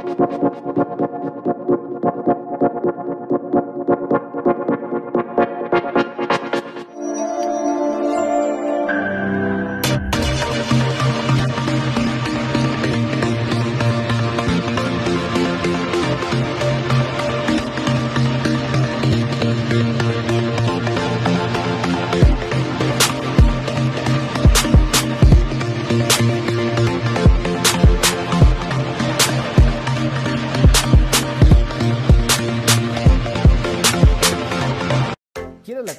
¿Quieres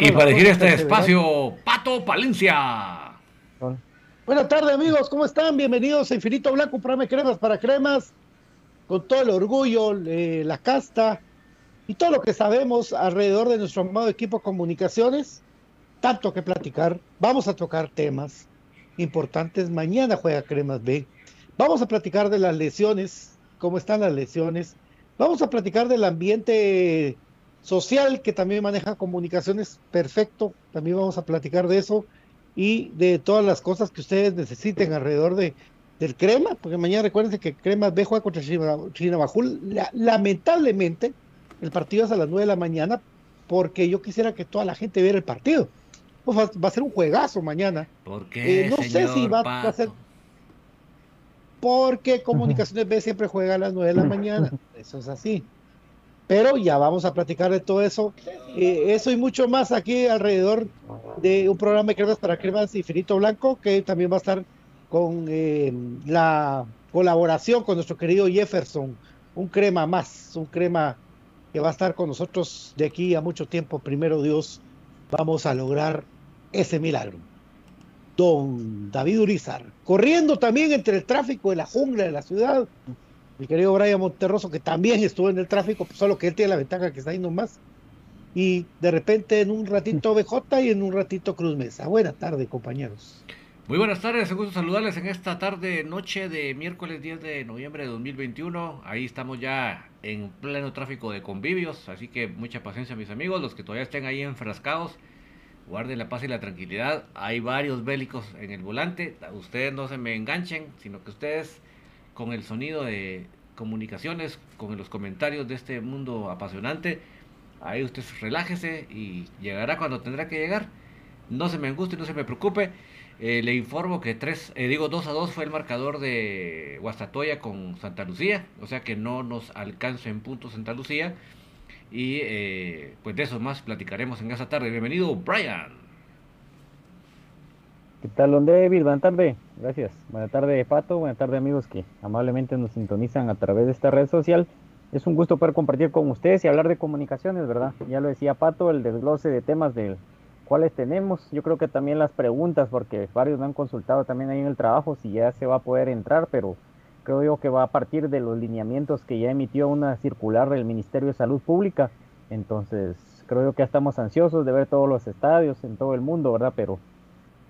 Y para elegir este espacio, Pato Pato Palencia. Buenas tardes amigos, ¿cómo están? Bienvenidos a Infinito Blanco, programa cremas para cremas, con todo el orgullo, eh, la casta y todo lo que sabemos alrededor de nuestro amado equipo de comunicaciones. Tanto que platicar, vamos a tocar temas importantes. Mañana juega Cremas B. Vamos a platicar de las lesiones, cómo están las lesiones. Vamos a platicar del ambiente social que también maneja comunicaciones perfecto. También vamos a platicar de eso y de todas las cosas que ustedes necesiten alrededor de, del Crema, porque mañana recuerden que Crema B juega contra Chinabajul. La, lamentablemente, el partido es a las 9 de la mañana, porque yo quisiera que toda la gente viera el partido. Pues va, a ser un juegazo mañana. ¿Por qué, eh, no sé si va, a ser. Porque Comunicaciones B siempre juega a las 9 de la mañana. Eso es así. Pero ya vamos a platicar de todo eso. Eh, eso y mucho más aquí alrededor de un programa de cremas para cremas infinito blanco que también va a estar con eh, la colaboración con nuestro querido Jefferson. Un crema más, un crema que va a estar con nosotros de aquí a mucho tiempo. Primero Dios, vamos a lograr ese milagro. Don David Urizar, corriendo también entre el tráfico de la jungla de la ciudad, mi querido Brian Monterroso, que también estuvo en el tráfico, pues solo que él tiene la ventaja que está ahí nomás. Y de repente en un ratito BJ y en un ratito Cruz Mesa. Buenas tardes, compañeros. Muy buenas tardes, un gusto saludarles en esta tarde, noche de miércoles 10 de noviembre de 2021. Ahí estamos ya en pleno tráfico de convivios, así que mucha paciencia mis amigos, los que todavía estén ahí enfrascados, guarden la paz y la tranquilidad. Hay varios bélicos en el volante, ustedes no se me enganchen, sino que ustedes con el sonido de comunicaciones, con los comentarios de este mundo apasionante. Ahí usted relájese y llegará cuando tendrá que llegar. No se me anguste, no se me preocupe. Eh, le informo que tres, eh, digo 2 a 2 fue el marcador de Guastatoya con Santa Lucía, o sea que no nos alcanza en punto Santa Lucía. Y eh, pues de eso más platicaremos en esa tarde. Bienvenido, Brian. ¿Qué tal, don David? Buenas tardes. Gracias. Buenas tardes, Pato. Buenas tardes, amigos que amablemente nos sintonizan a través de esta red social. Es un gusto poder compartir con ustedes y hablar de comunicaciones, ¿verdad? Ya lo decía Pato, el desglose de temas del cuales tenemos. Yo creo que también las preguntas, porque varios me han consultado también ahí en el trabajo si ya se va a poder entrar, pero creo yo que va a partir de los lineamientos que ya emitió una circular del Ministerio de Salud Pública. Entonces, creo yo que ya estamos ansiosos de ver todos los estadios en todo el mundo, ¿verdad? Pero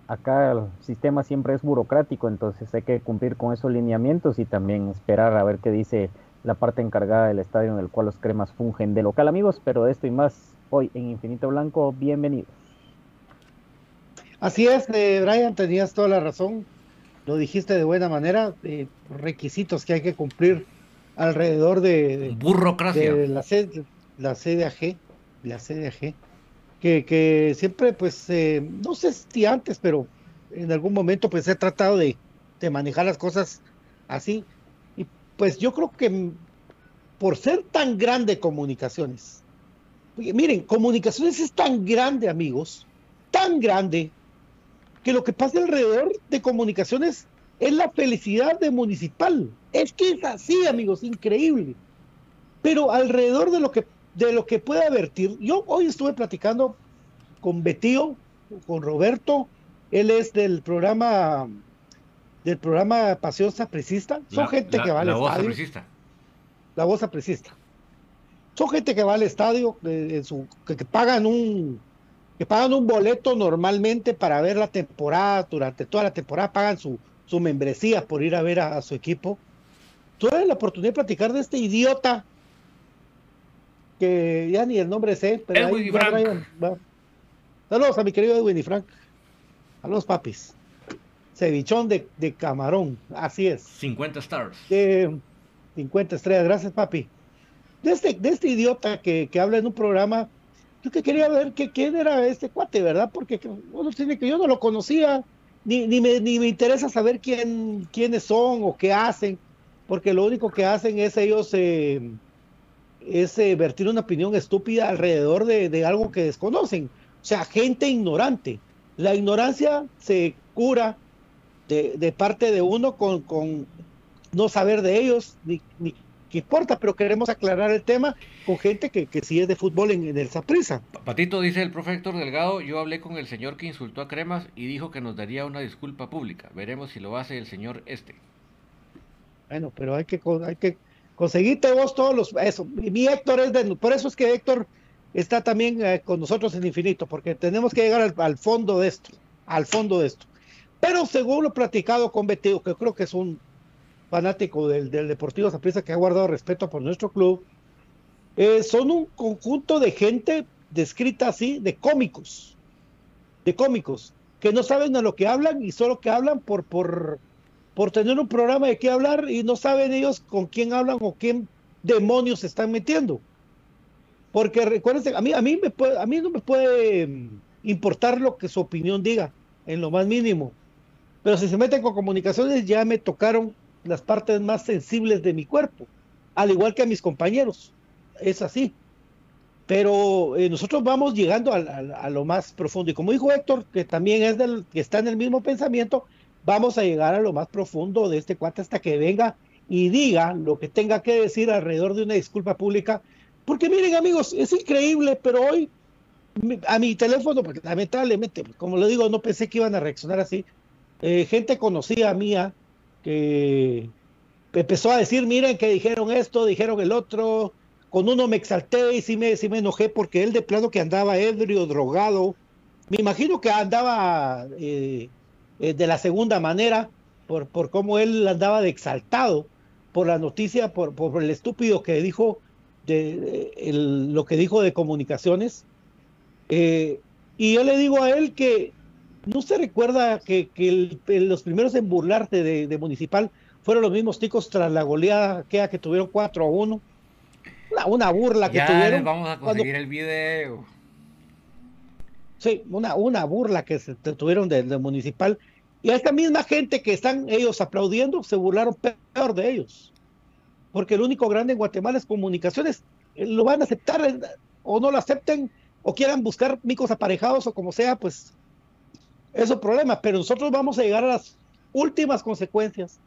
acá el sistema siempre es burocrático, entonces hay que cumplir con esos lineamientos y también esperar a ver qué dice la parte encargada del estadio en el cual los cremas fungen de local, amigos. Pero de esto y más hoy en Infinito Blanco, bienvenidos. Así es, eh, Brian, tenías toda la razón. Lo dijiste de buena manera. Eh, requisitos que hay que cumplir alrededor de, burocracia. De la, la CDAG, la CDAG que, siempre, pues, eh, no sé si antes, pero en algún momento, pues, he tratado de, manejar las cosas así. Y pues yo creo que por ser tan grande comunicaciones, miren, comunicaciones es tan grande, amigos, tan grande, que lo que pasa alrededor de comunicaciones es la felicidad de municipal. Es que es así, amigos, increíble. Pero alrededor de lo que de lo que puede advertir. Yo hoy estuve platicando con Betío, con Roberto, él es del programa del programa Pasión Sapricista. Son gente que va al estadio. La voz sapricista. Son gente que va al estadio, eh, su, que, pagan un que pagan un boleto normalmente para ver la temporada, durante toda la temporada pagan su, su membresía por ir a ver a, su equipo. Tuve la oportunidad de platicar de este idiota que ya ni el nombre sé, pero ahí Saludos a mi querido Edwin y Frank. Saludos, papis. Cevichón de, de camarón, así es. 50 stars. 50 estrellas, gracias, papi. De este, de este idiota que, que habla en un programa, yo que quería ver que, quién era este cuate, ¿verdad? Porque uno tiene que yo no lo conocía, ni, ni, me, ni me interesa saber quién, quiénes son o qué hacen, porque lo único que hacen es ellos eh, es eh, vertir una opinión estúpida alrededor de, algo que desconocen. O sea, gente ignorante. La ignorancia se cura de, parte de uno con, no saber de ellos, ni, que importa, pero queremos aclarar el tema con gente que, que sí es de fútbol en, en el Saprisa. Patito, dice el profe Héctor Delgado, yo hablé con el señor que insultó a Cremas y dijo que nos daría una disculpa pública. Veremos si lo hace el señor este. Bueno, pero hay que, hay que conseguirte vos todos los... Eso, mi Héctor es de... Por eso es que Héctor está también eh, con nosotros en infinito, porque tenemos que llegar al, fondo de esto, al fondo de esto. Pero según lo platicado con Beteo, que creo que es un fanático del, del Deportivo Zapriza que ha guardado respeto por nuestro club, eh, son un conjunto de gente descrita así, de cómicos, de cómicos, que no saben de lo que hablan y solo que hablan por, por, por tener un programa de qué hablar y no saben ellos con quién hablan o quién demonios se están metiendo. Porque recuérdense, a mí, a mí, no me puede mm, importar lo que su opinión diga, en lo más mínimo. Pero si se meten con comunicaciones, ya me tocaron las partes más sensibles de mi cuerpo, al igual que a mis compañeros. Es así. Pero eh, nosotros vamos llegando a, a, a, lo más profundo. Y como dijo Héctor, que también es del, que está en el mismo pensamiento, vamos a llegar a lo más profundo de este cuate hasta que venga y diga lo que tenga que decir alrededor de una disculpa pública. Porque miren amigos, es increíble, pero hoy a mi teléfono, porque lamentablemente, como lo digo, no pensé que iban a reaccionar así. Eh, gente conocida mía que empezó a decir, miren que dijeron esto, dijeron el otro, con uno me exalté y sí me, sí me enojé porque él de plano que andaba ebrio, drogado, me imagino que andaba eh, eh, de la segunda manera, por, por cómo él andaba de exaltado, por la noticia, por, por el estúpido que dijo, de, el, lo que dijo de comunicaciones. Eh, y yo le digo a él que no se recuerda que, que el, los primeros en burlarse de, de, Municipal fueron los mismos ticos tras la goleada que, que tuvieron 4 a 1. Una, una burla que ya tuvieron. vamos a conseguir cuando... el video. Sí, una, una burla que se tuvieron de, de, Municipal. Y a esta misma gente que están ellos aplaudiendo, se burlaron peor de ellos. Porque el único grande en Guatemala es comunicaciones. Lo van a aceptar o no lo acepten o quieran buscar micos aparejados o como sea, pues es problema, pero nosotros vamos a llegar a las últimas consecuencias,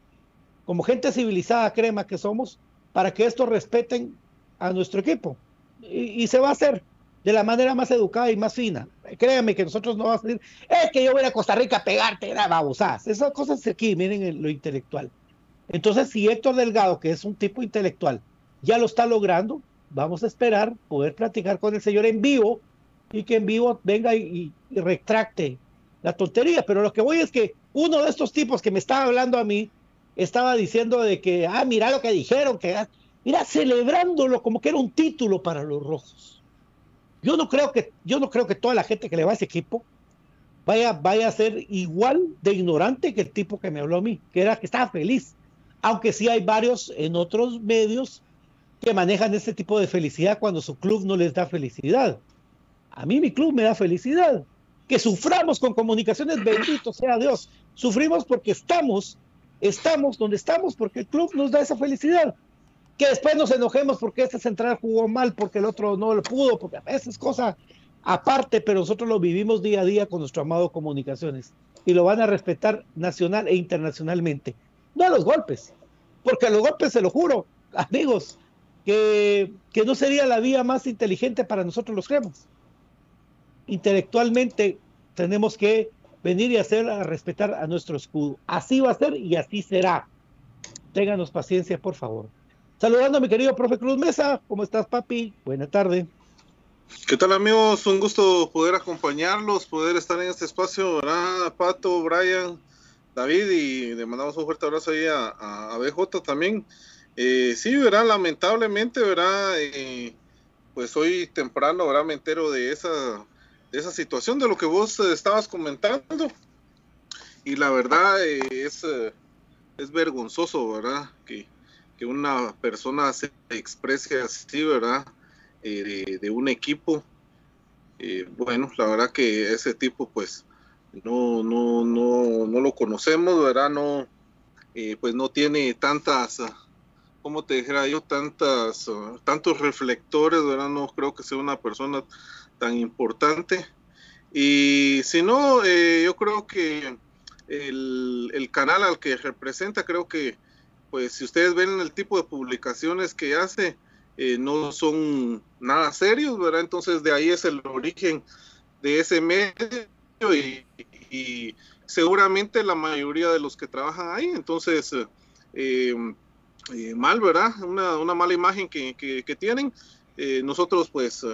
como gente civilizada, crema que somos, para que esto respeten a nuestro equipo. Y, y, se va a hacer de la manera más educada y más fina. Créanme que nosotros no vamos a decir, es que yo voy a Costa Rica a pegarte, era babosadas. Esas cosas aquí, miren lo intelectual. Entonces, si Héctor Delgado, que es un tipo intelectual, ya lo está logrando, vamos a esperar poder platicar con el señor en vivo y que en vivo venga y, y retracte la tontería, pero lo que voy es que uno de estos tipos que me estaba hablando a mí estaba diciendo de que, ah, mira lo que dijeron, que, mira, celebrándolo como que era un título para los rojos. Yo no creo que, yo no creo que toda la gente que le va a ese equipo vaya, vaya a ser igual de ignorante que el tipo que me habló a mí, que era que estaba feliz. Aunque sí hay varios en otros medios que manejan ese tipo de felicidad cuando su club no les da felicidad. A mí mi club me da felicidad que suframos con comunicaciones, bendito sea Dios. Sufrimos porque estamos, estamos donde estamos, porque el club nos da esa felicidad. Que después nos enojemos porque este central jugó mal, porque el otro no lo pudo, porque a veces es cosa aparte, pero nosotros lo vivimos día a día con nuestro amado comunicaciones. Y lo van a respetar nacional e internacionalmente. No a los golpes, porque a los golpes se lo juro, amigos, que, que no sería la vía más inteligente para nosotros los cremas intelectualmente tenemos que venir y hacer a respetar a nuestro escudo. Así va a ser y así será. Ténganos paciencia, por favor. Saludando a mi querido profe Cruz Mesa. ¿Cómo estás, papi? Buena tarde. ¿Qué tal, amigos? Un gusto poder acompañarlos, poder estar en este espacio, ¿verdad? Pato, Brian, David, y le mandamos un fuerte abrazo ahí a, a, BJ también. Eh, sí, ¿verdad? Lamentablemente, ¿verdad? Eh, pues hoy temprano, ¿verdad? Me entero de esa esa situación de lo que vos estabas comentando. Y la verdad eh, es, eh, es vergonzoso, ¿verdad? Que, una persona se exprese así, ¿verdad? De, de, un equipo. bueno, la verdad que ese tipo, pues, no, no, no, no lo conocemos, ¿verdad? No, pues no tiene tantas, como te dijera yo, tantas, tantos reflectores, ¿verdad? No creo que sea una persona tan importante. Y si no, eh, yo creo que el, el, canal al que representa, creo que pues si ustedes ven el tipo de publicaciones que hace, eh, no son nada serios, ¿verdad? Entonces de ahí es el origen de ese medio y, seguramente la mayoría de los que trabajan ahí, entonces eh, eh, mal, ¿verdad? Una, mala imagen que, que, tienen. nosotros pues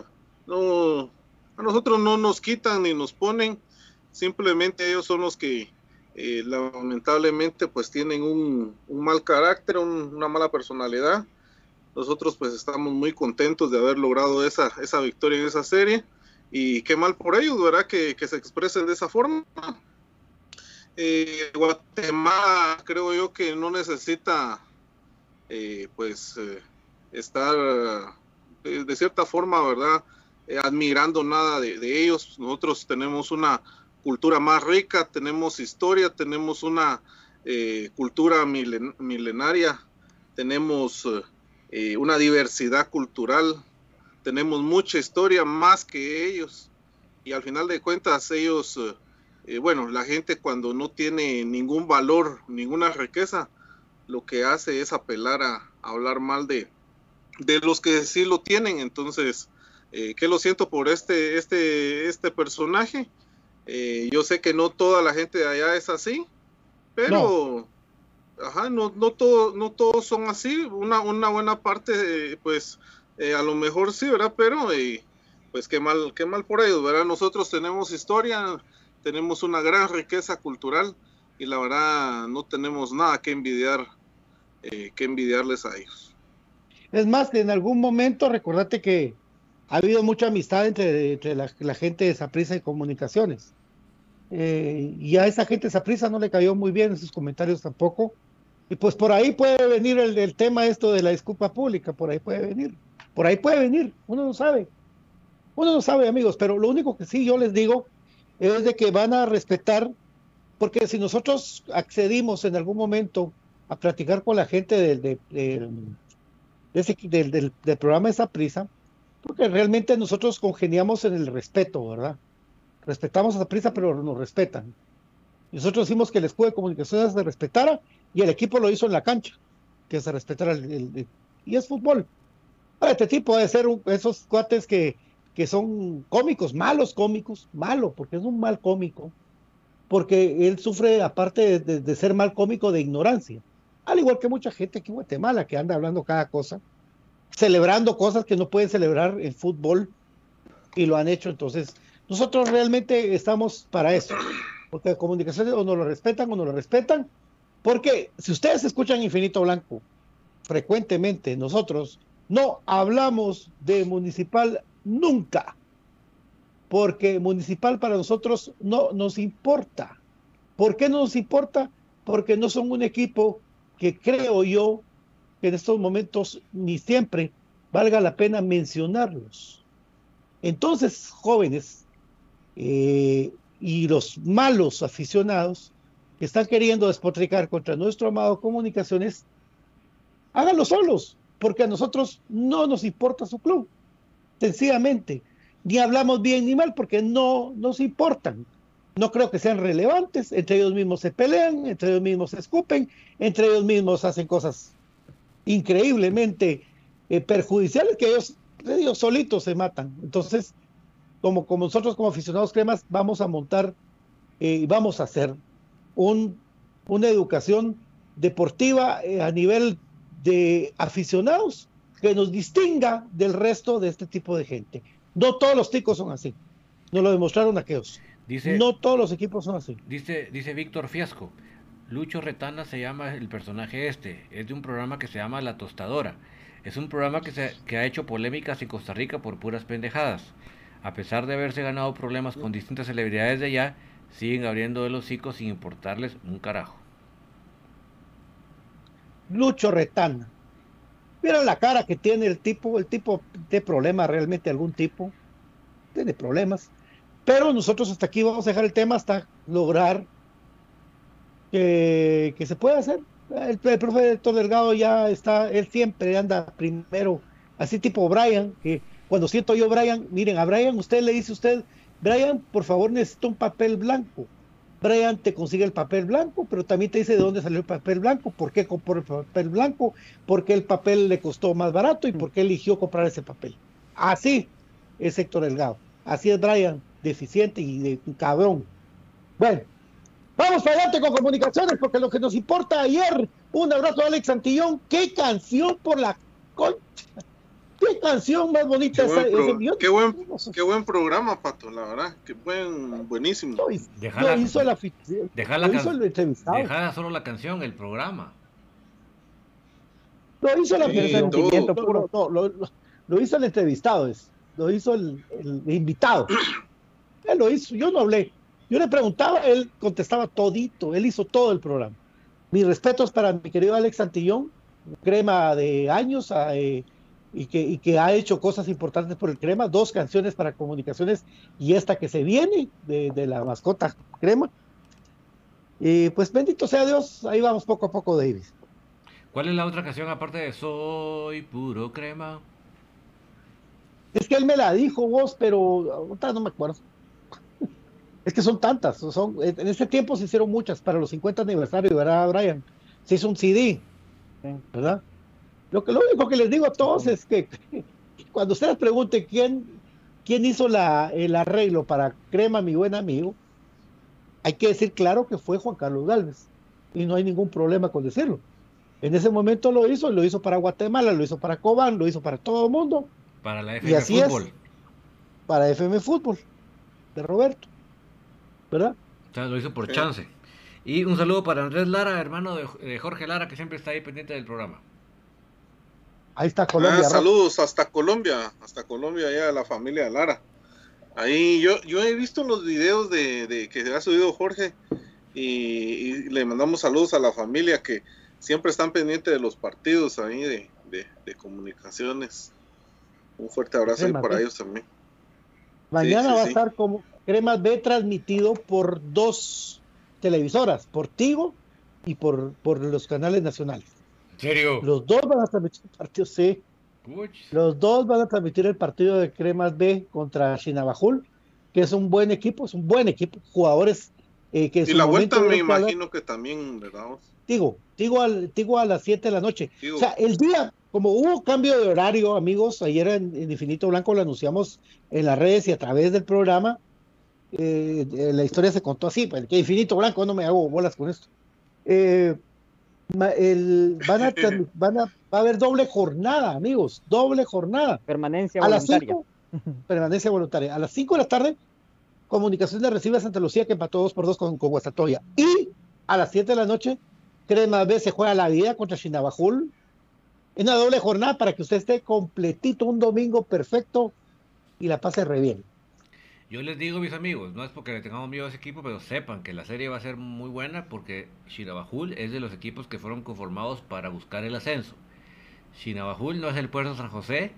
no, a nosotros no nos quitan ni nos ponen, simplemente ellos son los que eh, lamentablemente pues tienen un, mal carácter, una mala personalidad. Nosotros pues estamos muy contentos de haber logrado esa, esa victoria en esa serie y qué mal por ellos, ¿verdad? Que, se expresen de esa forma. Eh, Guatemala creo yo que no necesita eh, pues estar de cierta forma, ¿verdad? admirando nada de ellos. Nosotros tenemos una cultura más rica, tenemos historia, tenemos una eh, cultura milenaria, tenemos eh, una diversidad cultural, tenemos mucha historia más que ellos. Y al final de cuentas ellos, eh, bueno, la gente cuando no tiene ningún valor, ninguna riqueza, lo que hace es apelar a, hablar mal de, de los que sí lo tienen. Entonces, que lo siento por este, este, este personaje eh, yo sé que no toda la gente de allá es así, pero no. Ajá, no, no, todo, no todos son así. Una, una buena parte, pues eh, a lo mejor sí, ¿verdad? Pero eh, pues qué mal, qué mal por ellos, ¿verdad? Nosotros tenemos historia, tenemos una gran riqueza cultural y la verdad no tenemos nada que envidiar, que envidiarles a ellos. Es más, que en algún momento, recordate que ha habido mucha amistad entre, entre la, la, gente de Saprisa y Comunicaciones. Eh, y a esa gente de Saprisa no le cayó muy bien en sus comentarios tampoco. Y pues por ahí puede venir el, tema esto de la disculpa pública, por ahí puede venir. Por ahí puede venir, uno no sabe. Uno no sabe, amigos, pero lo único que sí yo les digo es de que van a respetar, porque si nosotros accedimos en algún momento a platicar con la gente del, del, del, programa de Saprisa, porque realmente nosotros congeniamos en el respeto, ¿verdad? Respetamos a esa prisa, pero nos respetan. Nosotros decimos que el escudo de comunicaciones se respetara y el equipo lo hizo en la cancha, que se respetara el, y es fútbol. este tipo debe ser esos cuates que, que son cómicos, malos cómicos, malo, porque es un mal cómico, porque él sufre, aparte de, de, ser mal cómico, de ignorancia. Al igual que mucha gente aquí en Guatemala que anda hablando cada cosa celebrando cosas que no pueden celebrar el fútbol y lo han hecho. Entonces, nosotros realmente estamos para eso, porque comunicaciones o no lo respetan o no lo respetan, porque si ustedes escuchan Infinito Blanco frecuentemente, nosotros no hablamos de municipal nunca, porque municipal para nosotros no nos importa. ¿Por qué no nos importa? Porque no son un equipo que creo yo en estos momentos ni siempre valga la pena mencionarlos. Entonces, jóvenes eh, y los malos aficionados que están queriendo despotricar contra nuestro amado Comunicaciones, háganlo solos, porque a nosotros no nos importa su club. Sencillamente, ni hablamos bien ni mal porque no nos importan. No creo que sean relevantes, entre ellos mismos se pelean, entre ellos mismos se escupen, entre ellos mismos hacen cosas increíblemente eh, perjudiciales que ellos, ellos solitos se matan. Entonces, como, como nosotros como aficionados cremas vamos a montar eh, y vamos a hacer un, una educación deportiva eh, a nivel de aficionados que nos distinga del resto de este tipo de gente. No todos los ticos son así. Nos lo demostraron aquellos. Dice, no todos los equipos son así. Dice, dice Víctor Fiasco. Lucho Retana se llama el personaje este, es de un programa que se llama La Tostadora. Es un programa que, se, que ha hecho polémicas en Costa Rica por puras pendejadas. A pesar de haberse ganado problemas con distintas celebridades de allá, siguen abriendo los hocico sin importarles un carajo. Lucho Retana. Mira la cara que tiene el tipo, el tipo de problema realmente algún tipo. Tiene problemas. Pero nosotros hasta aquí vamos a dejar el tema hasta lograr que, se puede hacer. El, profe Héctor Delgado ya está, él siempre anda primero, así tipo Brian, que cuando siento yo Brian, miren, a Brian usted le dice usted, Brian, por favor necesito un papel blanco. Brian te consigue el papel blanco, pero también te dice de dónde salió el papel blanco, por qué compró el papel blanco, por qué el papel le costó más barato y por qué eligió comprar ese papel. Así es Héctor Delgado. Así es Brian, deficiente y de cabrón. Bueno, vamos para adelante con comunicaciones, porque lo que nos importa ayer, un abrazo a Alex Santillón, qué canción por la concha. Qué canción más bonita Qué esa. buen, pro- ese qué buen, qué buen programa, Pato, la verdad. Qué buen, buenísimo. Lo hizo, Dejala- lo hizo el la Lo hizo el entrevistado. Dejada solo la canción, el programa. Lo hizo la Sí, persona. todo. No, lo, lo- lo hizo el entrevistado, es. Lo hizo el, el invitado. Él lo hizo, yo no hablé. Yo le preguntaba, él contestaba todito, él hizo todo el programa. Mis respetos para mi querido Alex Santillón, crema de años ah, eh, y, que, y que ha hecho cosas importantes por el crema, dos canciones para comunicaciones y esta que se viene de, de la mascota crema. Y pues bendito sea Dios, ahí vamos poco a poco, Davis. ¿Cuál es la otra canción aparte de Soy puro crema? Es que él me la dijo vos, pero ahorita no me acuerdo. Es que son tantas, son, en ese tiempo se hicieron muchas para los 50 aniversarios, ¿verdad, Brian? Se hizo un CD. ¿verdad? Lo, que, lo único que les digo a todos es que cuando ustedes pregunten quién, quién hizo la, el arreglo para Crema, mi buen amigo, hay que decir claro que fue Juan Carlos Galvez. Y no hay ningún problema con decirlo. En ese momento lo hizo, lo hizo para Guatemala, lo hizo para Cobán, lo hizo para todo el mundo, Para la Y FM así es. Fútbol. para FM Fútbol, de Roberto. ¿Verdad? O sea, lo hizo por Sí. chance. Y un saludo para Andrés Lara, hermano de, de Jorge Lara, que siempre está ahí pendiente del programa. Ahí está Colombia. Ah, Rafa. saludos hasta Colombia, hasta Colombia, allá a la familia Lara. Ahí yo, yo he visto los videos de, de que ha subido Jorge y, y le mandamos saludos a la familia que siempre están pendientes de los partidos ahí de, de- de comunicaciones. Un fuerte abrazo ahí para ellos también. Mañana Sí, sí, va a sí. estar como Cremas B transmitido por dos televisoras, por Tigo y por, por los canales nacionales. ¿En serio? Los dos van a transmitir el partido, sí. Los dos van a transmitir el partido de Cremas B contra Chinabajul, que es un buen equipo, es un buen equipo, jugadores eh, que en Y la vuelta me imagino que también, ¿verdad? Tigo, Tigo, al, Tigo a las 7 de la noche. O sea, el día, como hubo cambio de horario, amigos, ayer en, en Infinito Blanco lo anunciamos en las redes y a través del programa, eh, la historia se contó así, pues, que Infinito Blanco, no me hago bolas con esto. Eh, el- van a, van a, va a haber doble jornada, amigos, doble jornada. Permanencia A las voluntaria. 5, permanencia voluntaria. A las 5 de la tarde, Comunicaciones recibe a Santa Lucía que empató 2 por 2 con, con Guastatoya. Y a las 7 de la noche, Crema B se juega la vida contra Chinabajul. Es una doble jornada para que usted esté completito un domingo perfecto y la pase re bien. Yo les digo, mis amigos, no es porque le tengamos miedo a ese equipo, pero sepan que la serie va a ser muy buena porque Shinabajul es de los equipos que fueron conformados para buscar el ascenso. Shinabajul no es el Puerto San José,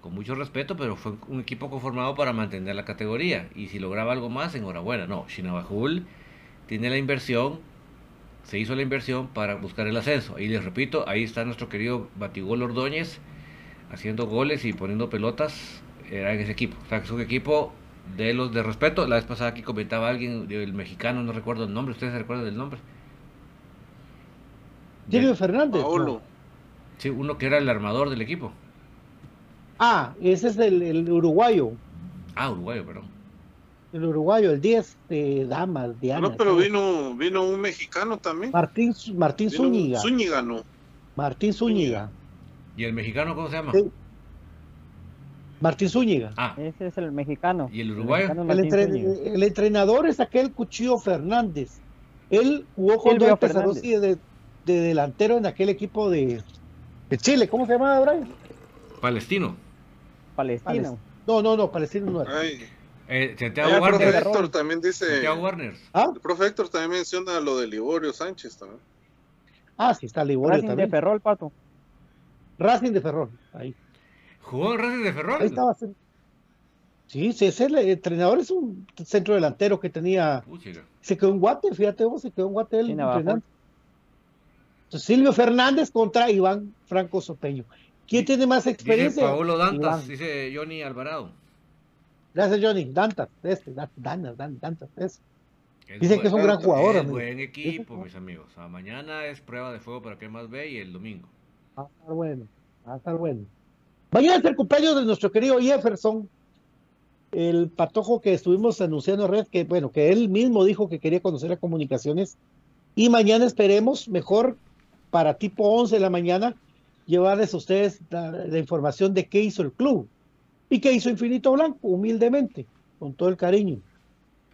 con mucho respeto, pero fue un equipo conformado para mantener la categoría. Y si lograba algo más, enhorabuena. No, Shinabajul tiene la inversión, se hizo la inversión para buscar el ascenso. Y les repito, ahí está nuestro querido Batigol Ordóñez haciendo goles y poniendo pelotas. Era en ese equipo. O sea, es un equipo de los de respeto. La vez pasada aquí comentaba alguien del mexicano, no recuerdo el nombre. ¿Ustedes se recuerdan del nombre? Silvio Fernández. Paolo. ¿no? Sí, uno que era el armador del equipo. Ah, ese es el, el uruguayo. Ah, uruguayo, perdón. El uruguayo, el 10 de damas, Diana. No, pero vino, vino un mexicano también. Martín, Martín Vino Zúñiga. Zúñiga, no. Martín Zúñiga. ¿Y el mexicano cómo se llama? Sí. Martín Zúñiga. Ah, Ese es el mexicano. ¿Y el uruguayo? El, entre- entrenador es aquel Cuchillo Fernández. Él jugó con Silvio Pesarosi de, de delantero en aquel equipo de, de Chile. ¿Cómo se llamaba, Brian? palestino. Palestino. No, no, no, Palestino no era. Ay, Eh, Santiago el profe Warner. Héctor también dice. Santiago Warner. ¿Ah? El profe Héctor también menciona lo de Liborio Sánchez también. ah, sí, está Liborio Racing de también. Ferrol, pato. Racing de Ferrol. Ahí, ¿Jugó en Racing de Ferrol? ahí estaba. Sí, sí, ese el entrenador es un centro delantero que tenía. Se quedó en Guate, fíjate vos, se quedó en Guate. Entonces, Silvio Fernández contra Iván Franco Sopeño. ¿Quién tiene más Dice experiencia? Paolo Dantas, Iván. dice Johnny Alvarado. Gracias, Johnny. Dantas, este, Dan- Danas, Dan- Dantas, ese. Dicen que es un gran jugador. Es buen equipo, mis amigos. mañana es prueba de fuego para que más ve y el domingo. Va a estar bueno, va a estar bueno. Mañana es el cumpleaños de nuestro querido Jefferson, el patojo que estuvimos anunciando en red, que bueno, que él mismo dijo que quería conocer las comunicaciones. Y mañana esperemos, mejor para tipo 11 de la mañana, llevarles a ustedes la, información de qué hizo el club y qué hizo Infinito Blanco, humildemente, con todo el cariño,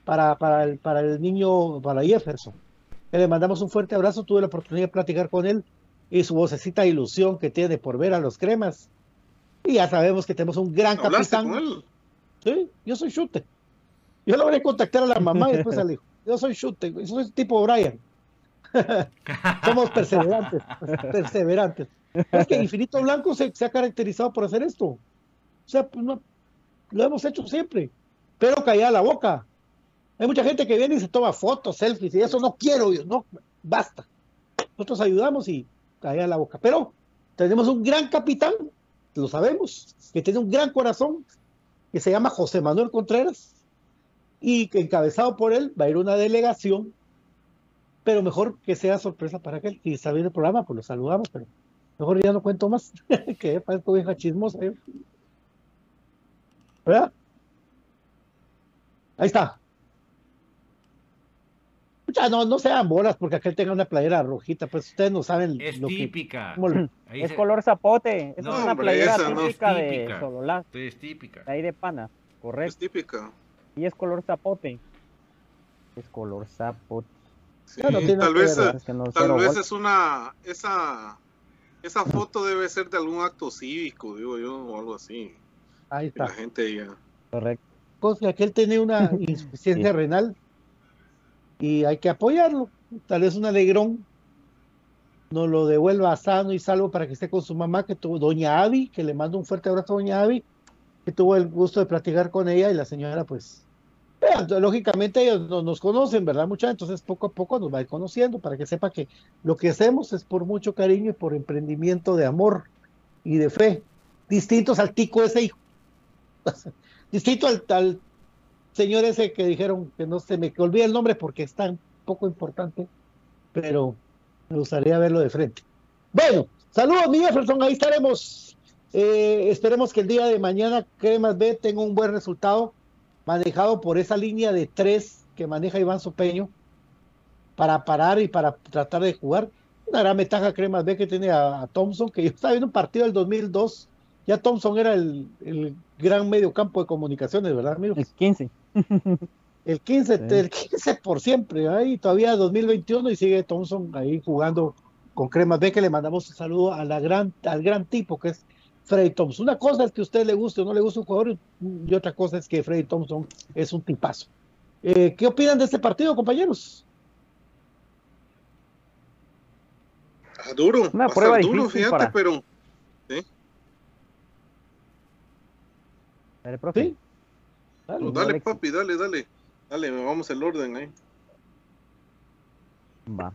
para, para, el, para el niño, para Jefferson. Le mandamos un fuerte abrazo, tuve la oportunidad de platicar con él y su vocecita de ilusión que tiene por ver a los cremas. Y ya sabemos que tenemos un gran capitán. Sí, yo soy Chute. Yo logré a contactar a la mamá y después al hijo. Yo soy Chute, yo soy tipo Brian. Somos perseverantes, perseverantes. Es que Infinito Blanco se, ha caracterizado por hacer esto. O sea, pues no, lo hemos hecho siempre. Pero calla la boca. Hay mucha gente que viene y se toma fotos, selfies, y eso no quiero yo, no, basta. Nosotros ayudamos y calla la boca. Pero tenemos un gran capitán, lo sabemos, que tiene un gran corazón, que se llama José Manuel Contreras, y que encabezado por él va a ir una delegación, pero mejor que sea sorpresa para aquel. Si está viendo el programa, pues lo saludamos, pero mejor ya no cuento más, que parezco vieja chismosa. ¿eh? ¿Verdad? Ahí está. Ya no, no sean bolas porque aquel tenga una playera rojita, pues ustedes no saben. Es lo típica. es color zapote. Es una playera típica, de Sololá. Es típica. ahí de pana, correcto. Es típica. Y es color zapote. Es color zapote. tal vez, tal vez es una. Esa, esa foto debe ser de algún acto cívico, digo yo, o algo así. Ahí está. La gente ya. Correcto. Pues aquel tiene una insuficiencia renal y hay que apoyarlo. Tal vez un alegrón nos lo devuelva sano y salvo para que esté con su mamá, que tuvo Doña Avi, que le mando un fuerte abrazo a Doña Avi, que tuvo el gusto de platicar con ella y la señora, pues, lógicamente ellos no, nos conocen, ¿verdad? Mucha, entonces poco a poco nos va a ir conociendo para que sepa que lo que hacemos es por mucho cariño y por emprendimiento de amor y de fe, distintos al tico ese hijo, distinto al, al señor ese que dijeron que no se me olvide el nombre porque es tan poco importante, pero me gustaría verlo de frente. Bueno, saludos, mi Jefferson, ahí estaremos. Eh, esperemos que el día de mañana Cremas B tenga un buen resultado, manejado por esa línea de tres que maneja Iván Sopeño, para parar y para tratar de jugar. Una gran ventaja Cremas B que tiene a, Thompson, que yo estaba viendo un partido del 2002, ya Thompson era el, el gran medio campo de comunicaciones, ¿verdad, amigo? El 15. El 15, el 15 por siempre, ahí todavía 2021 y sigue Thompson ahí jugando con Cremas B, que le mandamos un saludo a la gran, al gran tipo que es Freddy Thompson. Una cosa es que a usted le guste o no le guste un jugador y otra cosa es que Freddy Thompson es un tipazo. Eh, ¿Qué opinan de este partido, compañeros? Ah, duro, una prueba duro, fíjate, pero... ¿Sí? Dale, papi, dale, dale. Dale, vamos el orden ahí. Va.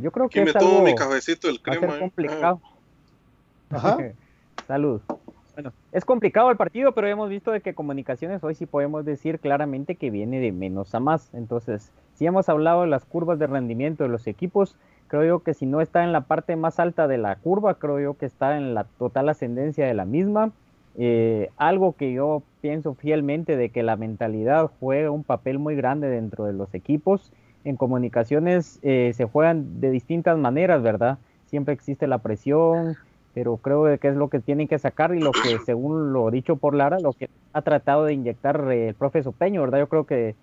yo creo que es me algo mi cafecito el crema. complicado. Ajá. Salud. Bueno, es complicado el partido, pero hemos visto de que comunicaciones hoy sí podemos decir claramente que viene de menos a más. Entonces, si hemos hablado de las curvas de rendimiento de los equipos, creo yo que si no está en la parte más alta de la curva, creo yo que está en la total ascendencia de la misma. Eh, algo que yo pienso fielmente de que la mentalidad juega un papel muy grande dentro de los equipos. En comunicaciones eh, se juegan de distintas maneras, ¿verdad? Siempre existe la presión, pero creo que es lo que tienen que sacar y lo que, según lo dicho por Lara, lo que ha tratado de inyectar el profe Sopeño, ¿verdad? Yo creo que el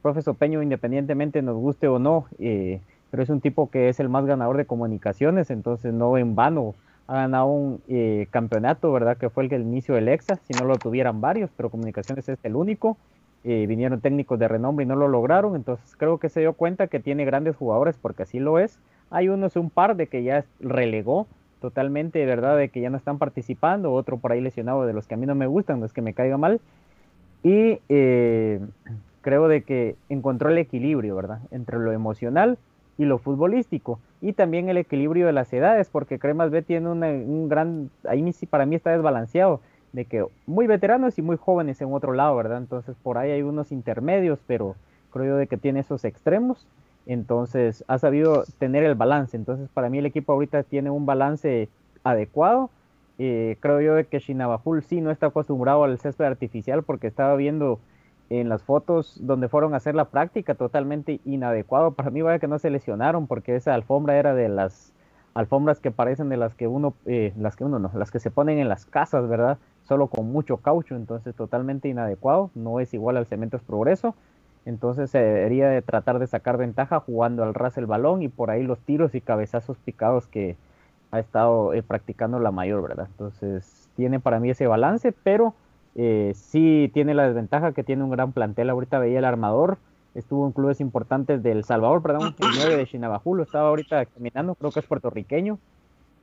profe Sopeño, independientemente nos guste o no, eh, pero es un tipo que es el más ganador de comunicaciones, entonces no en vano ha ganado un eh, campeonato, ¿verdad? Que fue el, el inicio del EXA, si no lo tuvieran varios, pero Comunicaciones es el único. Eh, vinieron técnicos de renombre y no lo lograron, entonces creo que se dio cuenta que tiene grandes jugadores porque así lo es. Hay unos, un par de que ya relegó totalmente, ¿verdad? De que ya no están participando, otro por ahí lesionado de los que a mí no me gustan, los que me caiga mal. Y eh, creo de que encontró el equilibrio, ¿verdad? Entre lo emocional y lo futbolístico y también el equilibrio de las edades, porque Cremas B tiene un gran, ahí para mí está desbalanceado, de que muy veteranos y muy jóvenes en otro lado, ¿verdad? Entonces por ahí hay unos intermedios, pero creo yo de que tiene esos extremos, entonces ha sabido tener el balance, entonces para mí el equipo ahorita tiene un balance adecuado, eh, creo yo de que Shinabajul sí no está acostumbrado al césped artificial porque estaba viendo en las fotos donde fueron a hacer la práctica totalmente inadecuado, para mí vaya que no se lesionaron porque esa alfombra era de las alfombras que parecen de las que uno, eh, las que uno no, las que se ponen en las casas, ¿verdad? Solo con mucho caucho, entonces totalmente inadecuado, no es igual al Cementos Progreso, entonces se debería de tratar de sacar ventaja jugando al ras el balón y por ahí los tiros y cabezazos picados que ha estado eh, practicando la mayor, ¿verdad? Entonces tiene para mí ese balance, pero eh, sí tiene la desventaja que tiene un gran plantel, ahorita veía el armador, estuvo en clubes importantes del Salvador, perdón, el 9 de Chinabajulo, estaba ahorita caminando, creo que es puertorriqueño,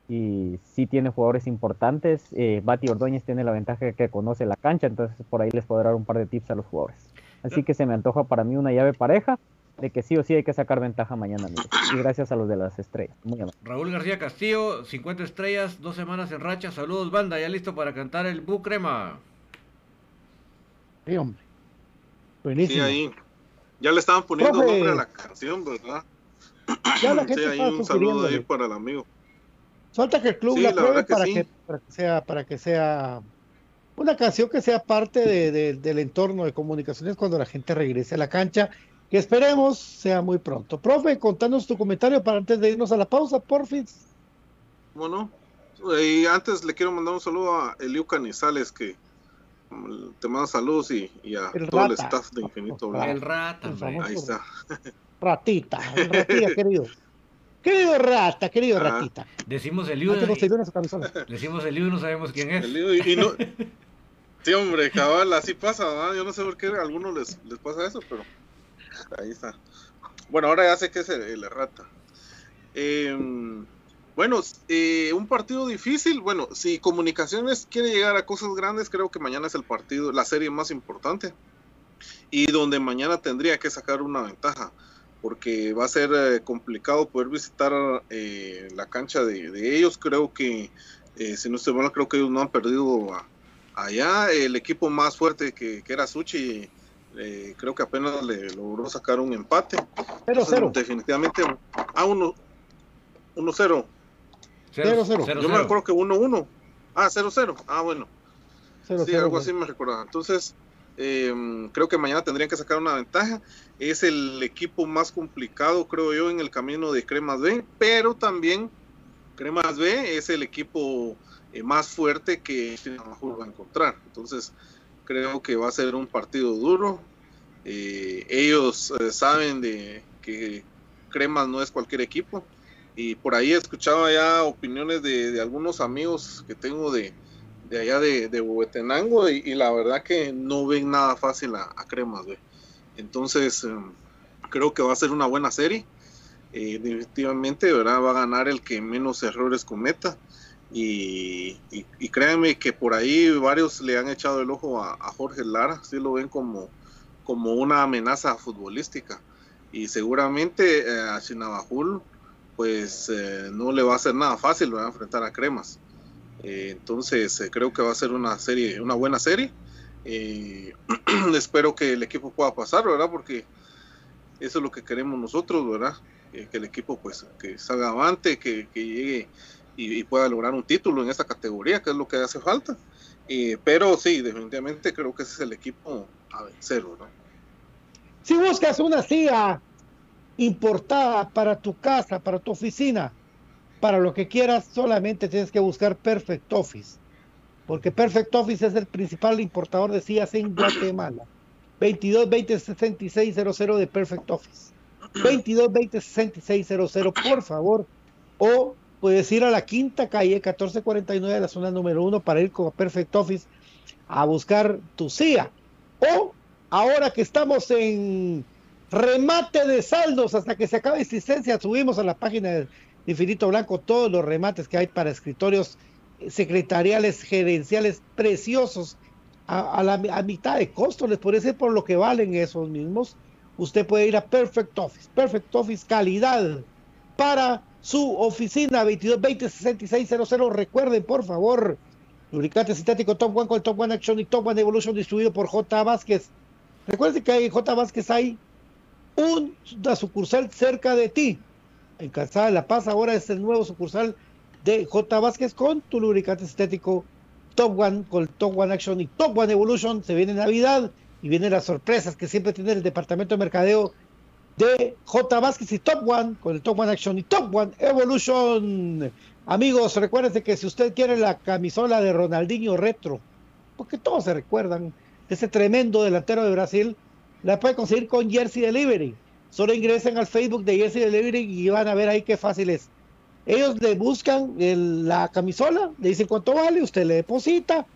y sí tiene jugadores importantes. Eh, Bati Ordóñez tiene la ventaja que conoce la cancha, entonces por ahí les puedo dar un par de tips a los jugadores. Así que se me antoja para mí una llave pareja de que sí o sí hay que sacar ventaja mañana, amigos. Y gracias a los de las estrellas. Muy amable. Raúl García Castillo, 50 estrellas, dos semanas en racha. Saludos, banda, ya listo para cantar el Bucrema. Sí, hombre. Buenísimo. Sí, ahí. Ya le estaban poniendo Profe. nombre a la canción, ¿verdad? Ya la Sí, gente ahí está un saludo ahí para el amigo. Falta que el club Sí, la que para, sí. que, para que sea para que sea una canción que sea parte de- de- del entorno de comunicaciones cuando la gente regrese a la cancha, que esperemos sea muy pronto. Profe, contanos tu comentario para antes de irnos a la pausa, porfis. ¿Cómo no? Y antes le quiero mandar un saludo a Eliu Canizales, que mm, te manda saludos y, y a El todo el staff de Infinito Ah, El Blanco. rata, el. Ahí está. Ratita, el ratita, querido. Querido rata, querido Ah. ratita. Decimos el no en su camisola. decimos el Liu y no sabemos quién es. Eliu, y, y no... Sí, hombre, cabal, así pasa, ¿verdad? Yo no sé por qué a algunos les, les pasa eso, pero ahí está. Bueno, ahora ya sé que es el, el rata. Eh, bueno, eh, un partido difícil. Bueno, si Comunicaciones quiere llegar a cosas grandes, creo que mañana es el partido, la serie más importante. Y donde mañana tendría que sacar una ventaja, porque va a ser eh, complicado poder visitar eh, la cancha de, de ellos. Creo que, eh, si no estoy mal, creo que ellos no han perdido a- allá. El equipo más fuerte que, que era Suchi, eh, creo que apenas le logró sacar un empate. Cero, Entonces, cero. Definitivamente, a 1 1-0. Cero, cero. Yo me recuerdo que 1-1. Ah, 0-0. Ah, bueno. Cero, Sí, cero, algo así me recordaba. Entonces, eh, creo que mañana tendrían que sacar una ventaja. Es el equipo más complicado, creo yo, en el camino de Cremas B, pero también Cremas B es el equipo eh, más fuerte que Sinamajul va a encontrar. Entonces, creo que va a ser un partido duro. Eh, ellos eh, saben de que Cremas no es cualquier equipo. Y por ahí escuchaba ya opiniones de, de algunos amigos que tengo de, de allá de, de Huehuetenango y, y la verdad que no ven nada fácil a, a Cremas. Entonces, em, creo que va a ser una buena serie. Eh, definitivamente, ¿verdad? Va a ganar el que menos errores cometa. Y, y, y créanme que por ahí varios le han echado el ojo a, a Jorge Lara, sí lo ven como, como una amenaza futbolística. Y seguramente eh, a Chinabajul, pues eh, no le va a ser nada fácil, va a enfrentar a Cremas. Eh, entonces eh, creo que va a ser una serie, una buena serie. Eh, espero que el equipo pueda pasar, ¿verdad? Porque eso es lo que queremos nosotros, ¿verdad? Eh, que el equipo pues que salga avante, que, que llegue y, y pueda lograr un título en esta categoría, que es lo que hace falta. Eh, pero sí, definitivamente creo que ese es el equipo a vencer, ¿verdad? Si buscas una silla importada para tu casa, para tu oficina, para lo que quieras, solamente tienes que buscar Perfect Office. Porque Perfect Office es el principal importador de sillas en Guatemala. 22 20 66 00 de Perfect Office. 22 20 66 00, por favor. O puedes ir a la quinta calle 1449 de la zona número uno para ir con Perfect Office a buscar tu silla. O ahora que estamos en remate de saldos hasta que se acabe existencia, subimos a la página de Infinito Blanco todos los remates que hay para escritorios secretariales, gerenciales preciosos a, la mitad de costo, les puede ser por lo que valen esos mismos. Usted puede ir a Perfect Office, Perfect Office calidad para su oficina 2220 6600. Recuerden, por favor, lubricante sintético Top One con Top One Action y Top One Evolution distribuido por J. Vázquez. Recuerden que en J. Vázquez hay una sucursal cerca de ti. En Calzada de La Paz ahora es el nuevo sucursal de J. Vázquez con tu lubricante estético Top One, con Top One Action y Top One Evolution. Se viene Navidad y vienen las sorpresas que siempre tiene el departamento de mercadeo de J. Vázquez y Top One, con el Top One Action y Top One Evolution. Amigos, recuérdense que si usted quiere la camisola de Ronaldinho Retro, porque todos se recuerdan ese tremendo delantero de Brasil, la puede conseguir con Jersey Delivery. Solo ingresen al Facebook de Jersey Delivery y van a ver ahí qué fácil es. Ellos le buscan la camisola, le dicen cuánto vale, usted le deposita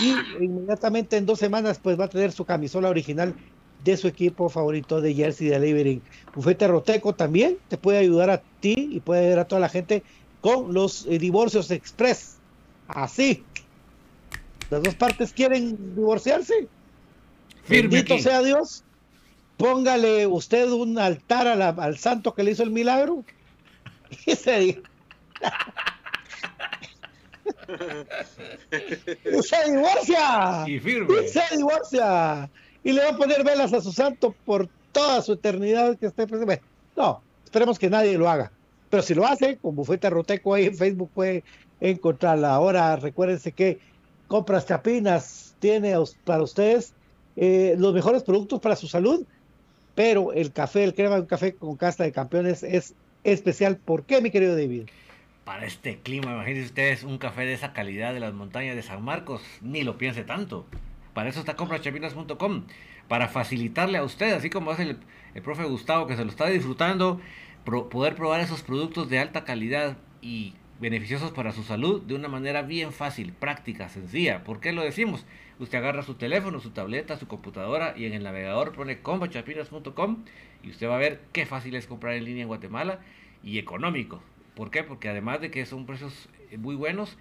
y inmediatamente en dos semanas pues va a tener su camisola original de su equipo favorito de Jersey Delivery. Bufete Roteco también te puede ayudar a ti y puede ayudar a toda la gente con los eh, divorcios express. Así. Las dos partes quieren divorciarse. Bendito sea Dios. Póngale usted un altar al santo que le hizo el milagro. Y se, se divorcia. Y firme. se divorcia. Y le va a poner velas a su santo por toda su eternidad que esté presente. No, esperemos que nadie lo haga. Pero si lo hace, con Bufete Roteco ahí en Facebook puede encontrarla. Ahora recuérdense que Compras Chapinas tiene para ustedes eh, los mejores productos para su salud, pero el café, el crema de un café con casta de campeones es especial. ¿Por qué, mi querido David? Para este clima, imagínense ustedes un café de esa calidad de las montañas de San Marcos, ni lo piense tanto. Para eso está compraschapinas.com, para facilitarle a usted, así como hace el, el profe Gustavo que se lo está disfrutando, poder probar esos productos de alta calidad y beneficiosos para su salud de una manera bien fácil, práctica, sencilla. ¿Por qué lo decimos? Usted agarra su teléfono, su tableta, su computadora y en el navegador pone combachapinas.com y usted va a ver qué fácil es comprar en línea en Guatemala y económico. ¿Por qué? Porque además de que son precios muy buenos,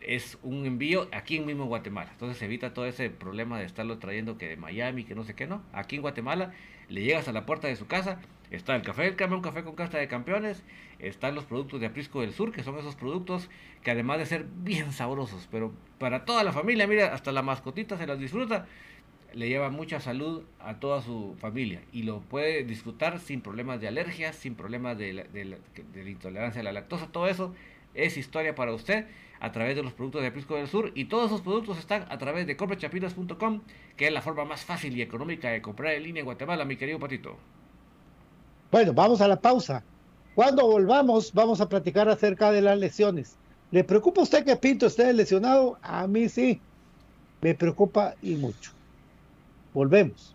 es un envío aquí en mismo Guatemala. Entonces evita todo ese problema de estarlo trayendo que de Miami, que no sé qué, no. Aquí en Guatemala le llegas a la puerta de su casa, está el café del cama, un café con casta de campeones, están los productos de Aprisco del Sur, que son esos productos que además de ser bien sabrosos, pero para toda la familia, mira, hasta la mascotita se las disfruta, le lleva mucha salud a toda su familia y lo puede disfrutar sin problemas de alergias, sin problemas de, la intolerancia a la lactosa, todo eso es historia para usted a través de los productos de Aprisco del Sur y todos esos productos están a través de comprachapinas.com, que es la forma más fácil y económica de comprar en línea en Guatemala, mi querido Patito. Bueno, vamos a la pausa. Cuando volvamos, vamos a platicar acerca de las lesiones. ¿Le preocupa a usted que Pinto esté lesionado? A mí sí. Me preocupa y mucho. Volvemos.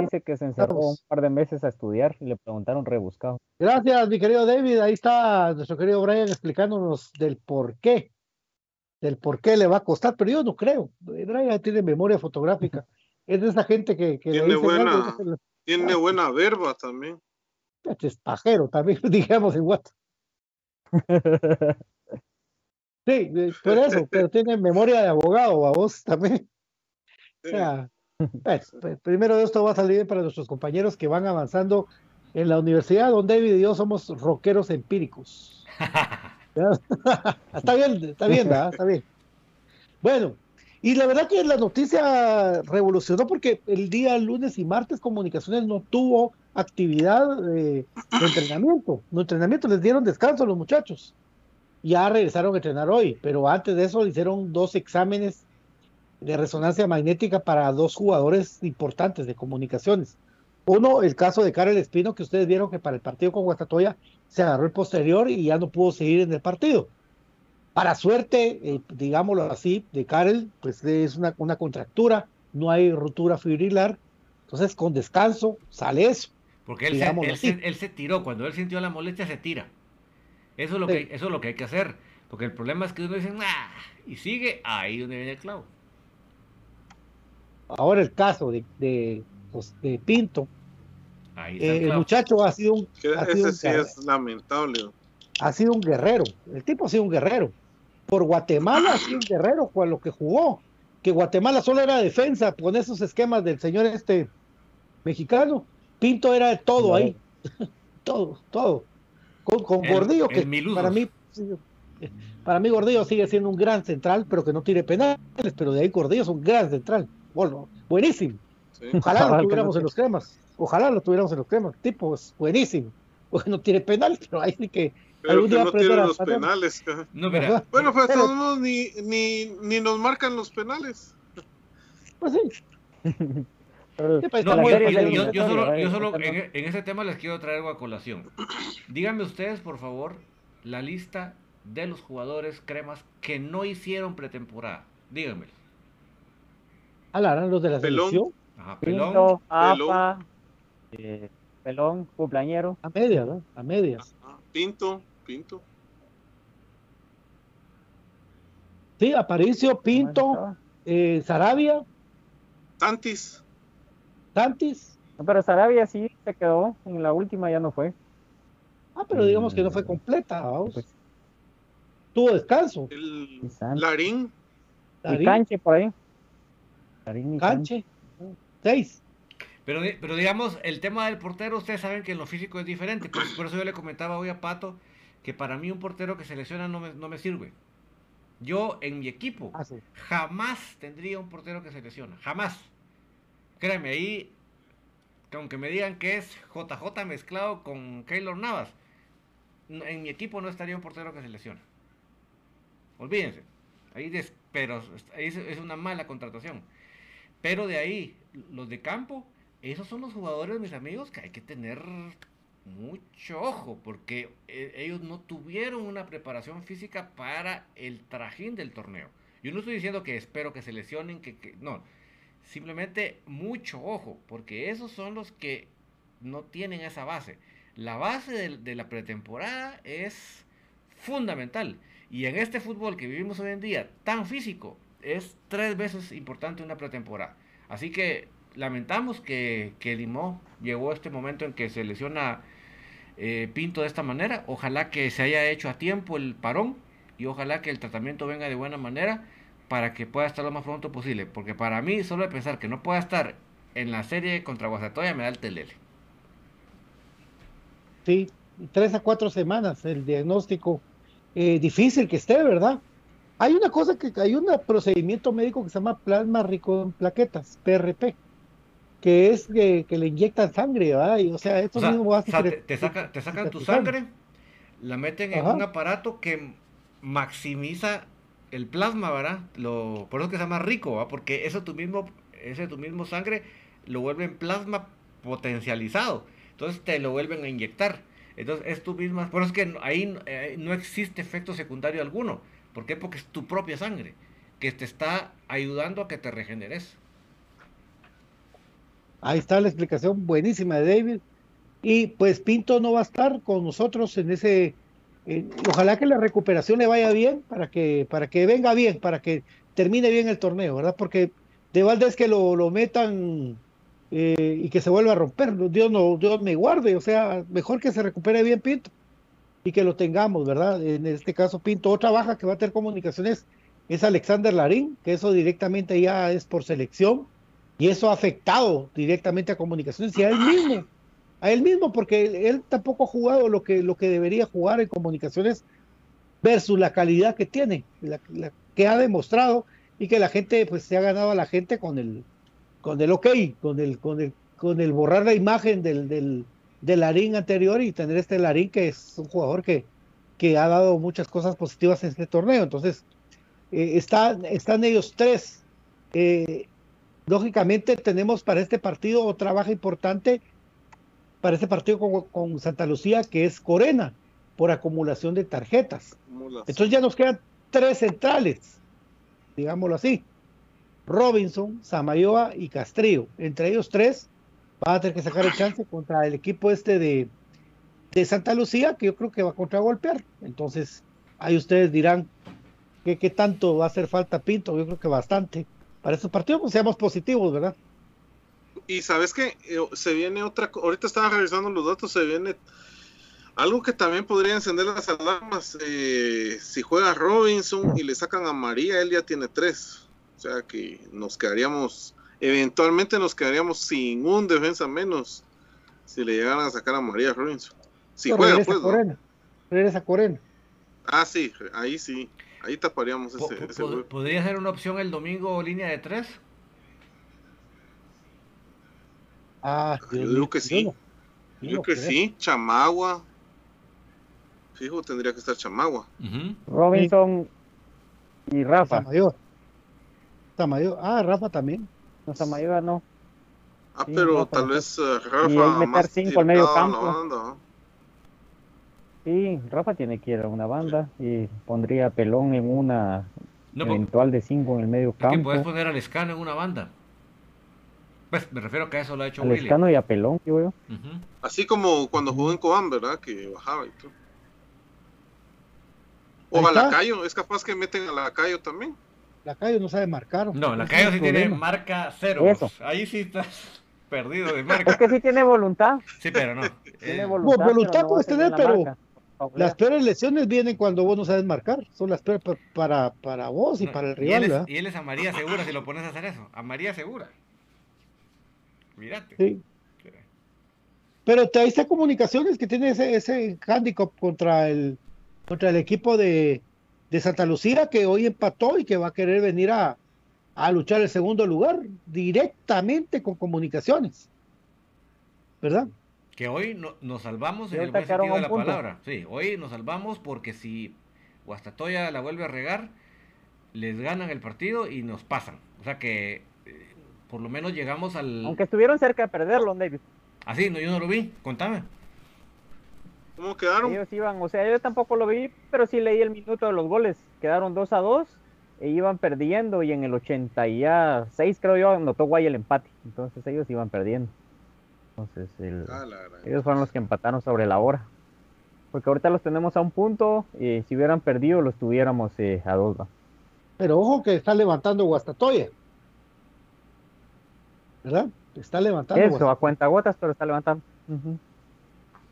Dice que se encerró un par de meses a estudiar y le preguntaron rebuscado. Gracias, mi querido David. Ahí está nuestro querido Brian explicándonos del por qué, del por qué le va a costar, pero yo no creo. Brian tiene memoria fotográfica. Es de esa gente que, Tiene algo, buena, y dice, tiene buena verba también. Este es pajero también, digamos en Guate. Sí, eh, por eso, pero tiene memoria de abogado, a vos también. O sea, pues, primero esto va a salir para nuestros compañeros que van avanzando en la universidad, donde David y yo somos rockeros empíricos. Está bien, está bien, ¿verdad? Está bien. Bueno, y la verdad que la noticia revolucionó porque el día lunes y martes Comunicaciones no tuvo actividad de, de entrenamiento. No entrenamiento, les dieron descanso a los muchachos. Ya regresaron a entrenar hoy, pero antes de eso le hicieron dos exámenes de resonancia magnética para dos jugadores importantes de comunicaciones. Uno, el caso de Karel Espino, que ustedes vieron que para el partido con Guastatoya se agarró el posterior y ya no pudo seguir en el partido. Para suerte, eh, digámoslo así, de Karel, pues es una, una contractura, no hay ruptura fibrilar, entonces con descanso sale eso. Porque él se, él, se, él se tiró, cuando él sintió la molestia se tira. Eso es lo, Sí. que, eso es lo que hay que hacer. Porque el problema es que uno dice, "Ah", y sigue ahí donde viene el clavo. Ahora el caso de, de, pues, de Pinto, Ahí está eh, el muchacho ha sido un, ha sido ese un sí guerrero. es lamentable. ha sido un guerrero. El tipo ha sido un guerrero. Por Guatemala ha sido un guerrero con lo que jugó. Que Guatemala solo era defensa con esos esquemas del señor este mexicano. Pinto era de todo ahí. todo, todo. Con, con El- Gordillo, el que para mí, para mí Gordillo sigue siendo un gran central, pero que no tire penales. Pero de ahí Gordillo es un gran central. Bueno, buenísimo. Sí. Ojalá lo tuviéramos no en los cremas. Ojalá lo tuviéramos en los cremas. Tipo, es buenísimo. Porque no tiene penales, pero ahí sí que Pero algún que día no a los penales. No, mira. Bueno, pues Pero- todos ni, ni, ni nos marcan los penales. Pues sí. No, yo, muy yo- solo, yo solo en, en ese tema les quiero traer algo a colación. Díganme ustedes, por favor, la lista de los jugadores cremas que no hicieron pretemporada. Díganme. Hablarán los de la Pelón. selección Ajá, Pelón, Pinto, APA, eh, Pelón, cumpleañero. a medias, ¿no? A medias. Ah, Pinto, Pinto. Sí, Aparicio, Pinto, eh, Sarabia, Santis. Santis. No, pero Sarabia sí se quedó, en la última ya no fue. Ah, pero digamos que no fue completa. vamos. Pues, Tuvo descanso. El Santis. Larín. y Canche por ahí. Darín y Canche. seis. Pero, pero digamos, el tema del portero, ustedes saben que en lo físico es diferente. Por, eso yo le comentaba hoy a Pato que para mí un portero que se lesiona no me, no me sirve. Yo en mi equipo ah, jamás tendría un portero que se lesiona. Jamás. Créeme, ahí, aunque me digan que es JJ mezclado con Keylor Navas, en mi equipo no estaría un portero que se lesiona. Olvídense. Ahí pero ahí es una mala contratación. Pero de ahí, los de campo, esos son los jugadores, mis amigos, que hay que tener mucho ojo, porque eh, ellos no tuvieron una preparación física para el trajín del torneo. Yo no estoy diciendo que espero que se lesionen, que, no, simplemente mucho ojo, porque esos son los que no tienen esa base. La base de, de la pretemporada es fundamental. Y en este fútbol que vivimos hoy en día, tan físico, es tres veces importante una pretemporada. Así que lamentamos que, que Limó llegó a este momento en que se lesiona eh, Pinto de esta manera. Ojalá que se haya hecho a tiempo el parón y ojalá que el tratamiento venga de buena manera para que pueda estar lo más pronto posible. Porque para mí, solo de pensar que no pueda estar en la serie contra Guasatoya me da el telele. Sí, tres a cuatro semanas el diagnóstico. Eh, difícil que esté, ¿verdad? Hay una cosa que hay un procedimiento médico que se llama plasma rico en plaquetas, PRP que es que, le inyectan sangre, ¿verdad? o sea, esto mismo va a te, te, sacan tu sangre, la meten en un aparato que maximiza el plasma, ¿verdad? Lo, por eso que se llama rico, ¿verdad? Porque eso tu mismo, ese tu mismo sangre lo vuelven plasma potencializado. Entonces te lo vuelven a inyectar. Entonces es tu misma, por eso es que ahí eh, no existe efecto secundario alguno. ¿Por qué? Porque es tu propia sangre que te está ayudando a que te regeneres. Ahí está la explicación buenísima de David. Y pues Pinto no va a estar con nosotros en ese. ojalá que la recuperación le vaya bien para que, para que venga bien, para que termine bien el torneo, ¿verdad? Porque de Valdés que lo, lo metan eh, y que se vuelva a romper. Dios, no, Dios me guarde, o sea, mejor que se recupere bien Pinto y que lo tengamos, ¿verdad? En este caso, Pinto, otra baja que va a tener comunicaciones es Alexander Larín, que eso directamente ya es por selección. Y eso ha afectado directamente a comunicaciones y a él mismo, a él mismo, porque él tampoco ha jugado lo que, lo que debería jugar en comunicaciones versus la calidad que tiene, que ha demostrado y que la gente pues se ha ganado a la gente con el con el ok, con el con el con el borrar la imagen del, del, del Larín anterior y tener este Larín que es un jugador que, que ha dado muchas cosas positivas en este torneo. Entonces, eh, están, están ellos tres eh, Lógicamente tenemos para este partido otra baja importante para este partido con, Santa Lucía, que es Corena, por acumulación de tarjetas. Entonces ya nos quedan tres centrales, digámoslo así. Robinson, Samayoa y Castrillo. Entre ellos tres van a tener que sacar el chance contra el equipo este de, de Santa Lucía, que yo creo que va a contragolpear. Entonces, ahí ustedes dirán que qué tanto va a hacer falta Pinto, yo creo que bastante para estos partidos, pues seamos positivos, ¿verdad? Y sabes que eh, se viene otra, ahorita estaba revisando los datos, se viene algo que también podría encender las alarmas. Eh, si juega Robinson y le sacan a María, él ya tiene tres. O sea que nos quedaríamos, eventualmente nos quedaríamos sin un defensa menos si le llegaran a sacar a María Robinson. Si juega, pues. Corena. Regresa Corena. Ah, sí, ahí sí. Ahí taparíamos ese, ese ¿Podría ser una opción el domingo línea de tres? Ah, yo digo que sí. Yo digo que sí. Chamagua. Fijo, tendría que estar Chamagua. Robinson y Rafa. Tamayor. Tamayor. Ah, Rafa también. No, Tamayor no. Ah, pero tal vez uh, Rafa. Y meter cinco al medio campo. Sí, Rafa tiene que ir a una banda y pondría Pelón en una eventual de 5 en el medio campo. ¿Qué puedes poner al Escano en una banda? Pues me refiero a que eso lo ha hecho al Escano y a Pelón, digo yo. Así como cuando jugó en Cobán, ¿verdad? Que bajaba y todo. O a Lacayo, es capaz que meten a Lacayo también. Lacayo no sabe marcar. No, Lacayo sí tiene marca cero. Ahí sí estás perdido de marca. Es que sí tiene voluntad. Sí, pero no. Tiene voluntad, voluntad puedes tener, pero las peores lesiones vienen cuando vos no sabes marcar. Son las peores para, para vos y para el rival. Y él, es, a María Segura si lo pones a hacer eso. A María Segura. Mírate. Sí. Pero ahí está Comunicaciones que tiene ese, ese handicap contra el, contra el equipo de, de Santa Lucía que hoy empató y que va a querer venir a, a luchar el segundo lugar directamente con Comunicaciones. ¿Verdad? Que hoy no, nos salvamos en Y el buen sentido de la punto. palabra. Sí, hoy nos salvamos porque si Guastatoya la vuelve a regar, les ganan el partido y nos pasan. O sea que eh, por lo menos llegamos al... Aunque estuvieron cerca de perderlo, David. Así, no, yo no lo vi. Contame. ¿Cómo quedaron? Ellos iban, o sea, yo tampoco lo vi, pero sí leí el minuto de los goles. Quedaron 2 a 2 e iban perdiendo y en el 86 creo yo anotó Guay el empate. Entonces ellos iban perdiendo. Entonces el- Ah, ellos fueron los que empataron sobre la hora. Porque ahorita los tenemos a un punto y si hubieran perdido los tuviéramos eh, a dos. ¿va? Pero ojo que está levantando Guastatoya. ¿Verdad? Está levantando Eso, a Guastatoya, cuenta gotas, pero está levantando. Ujú.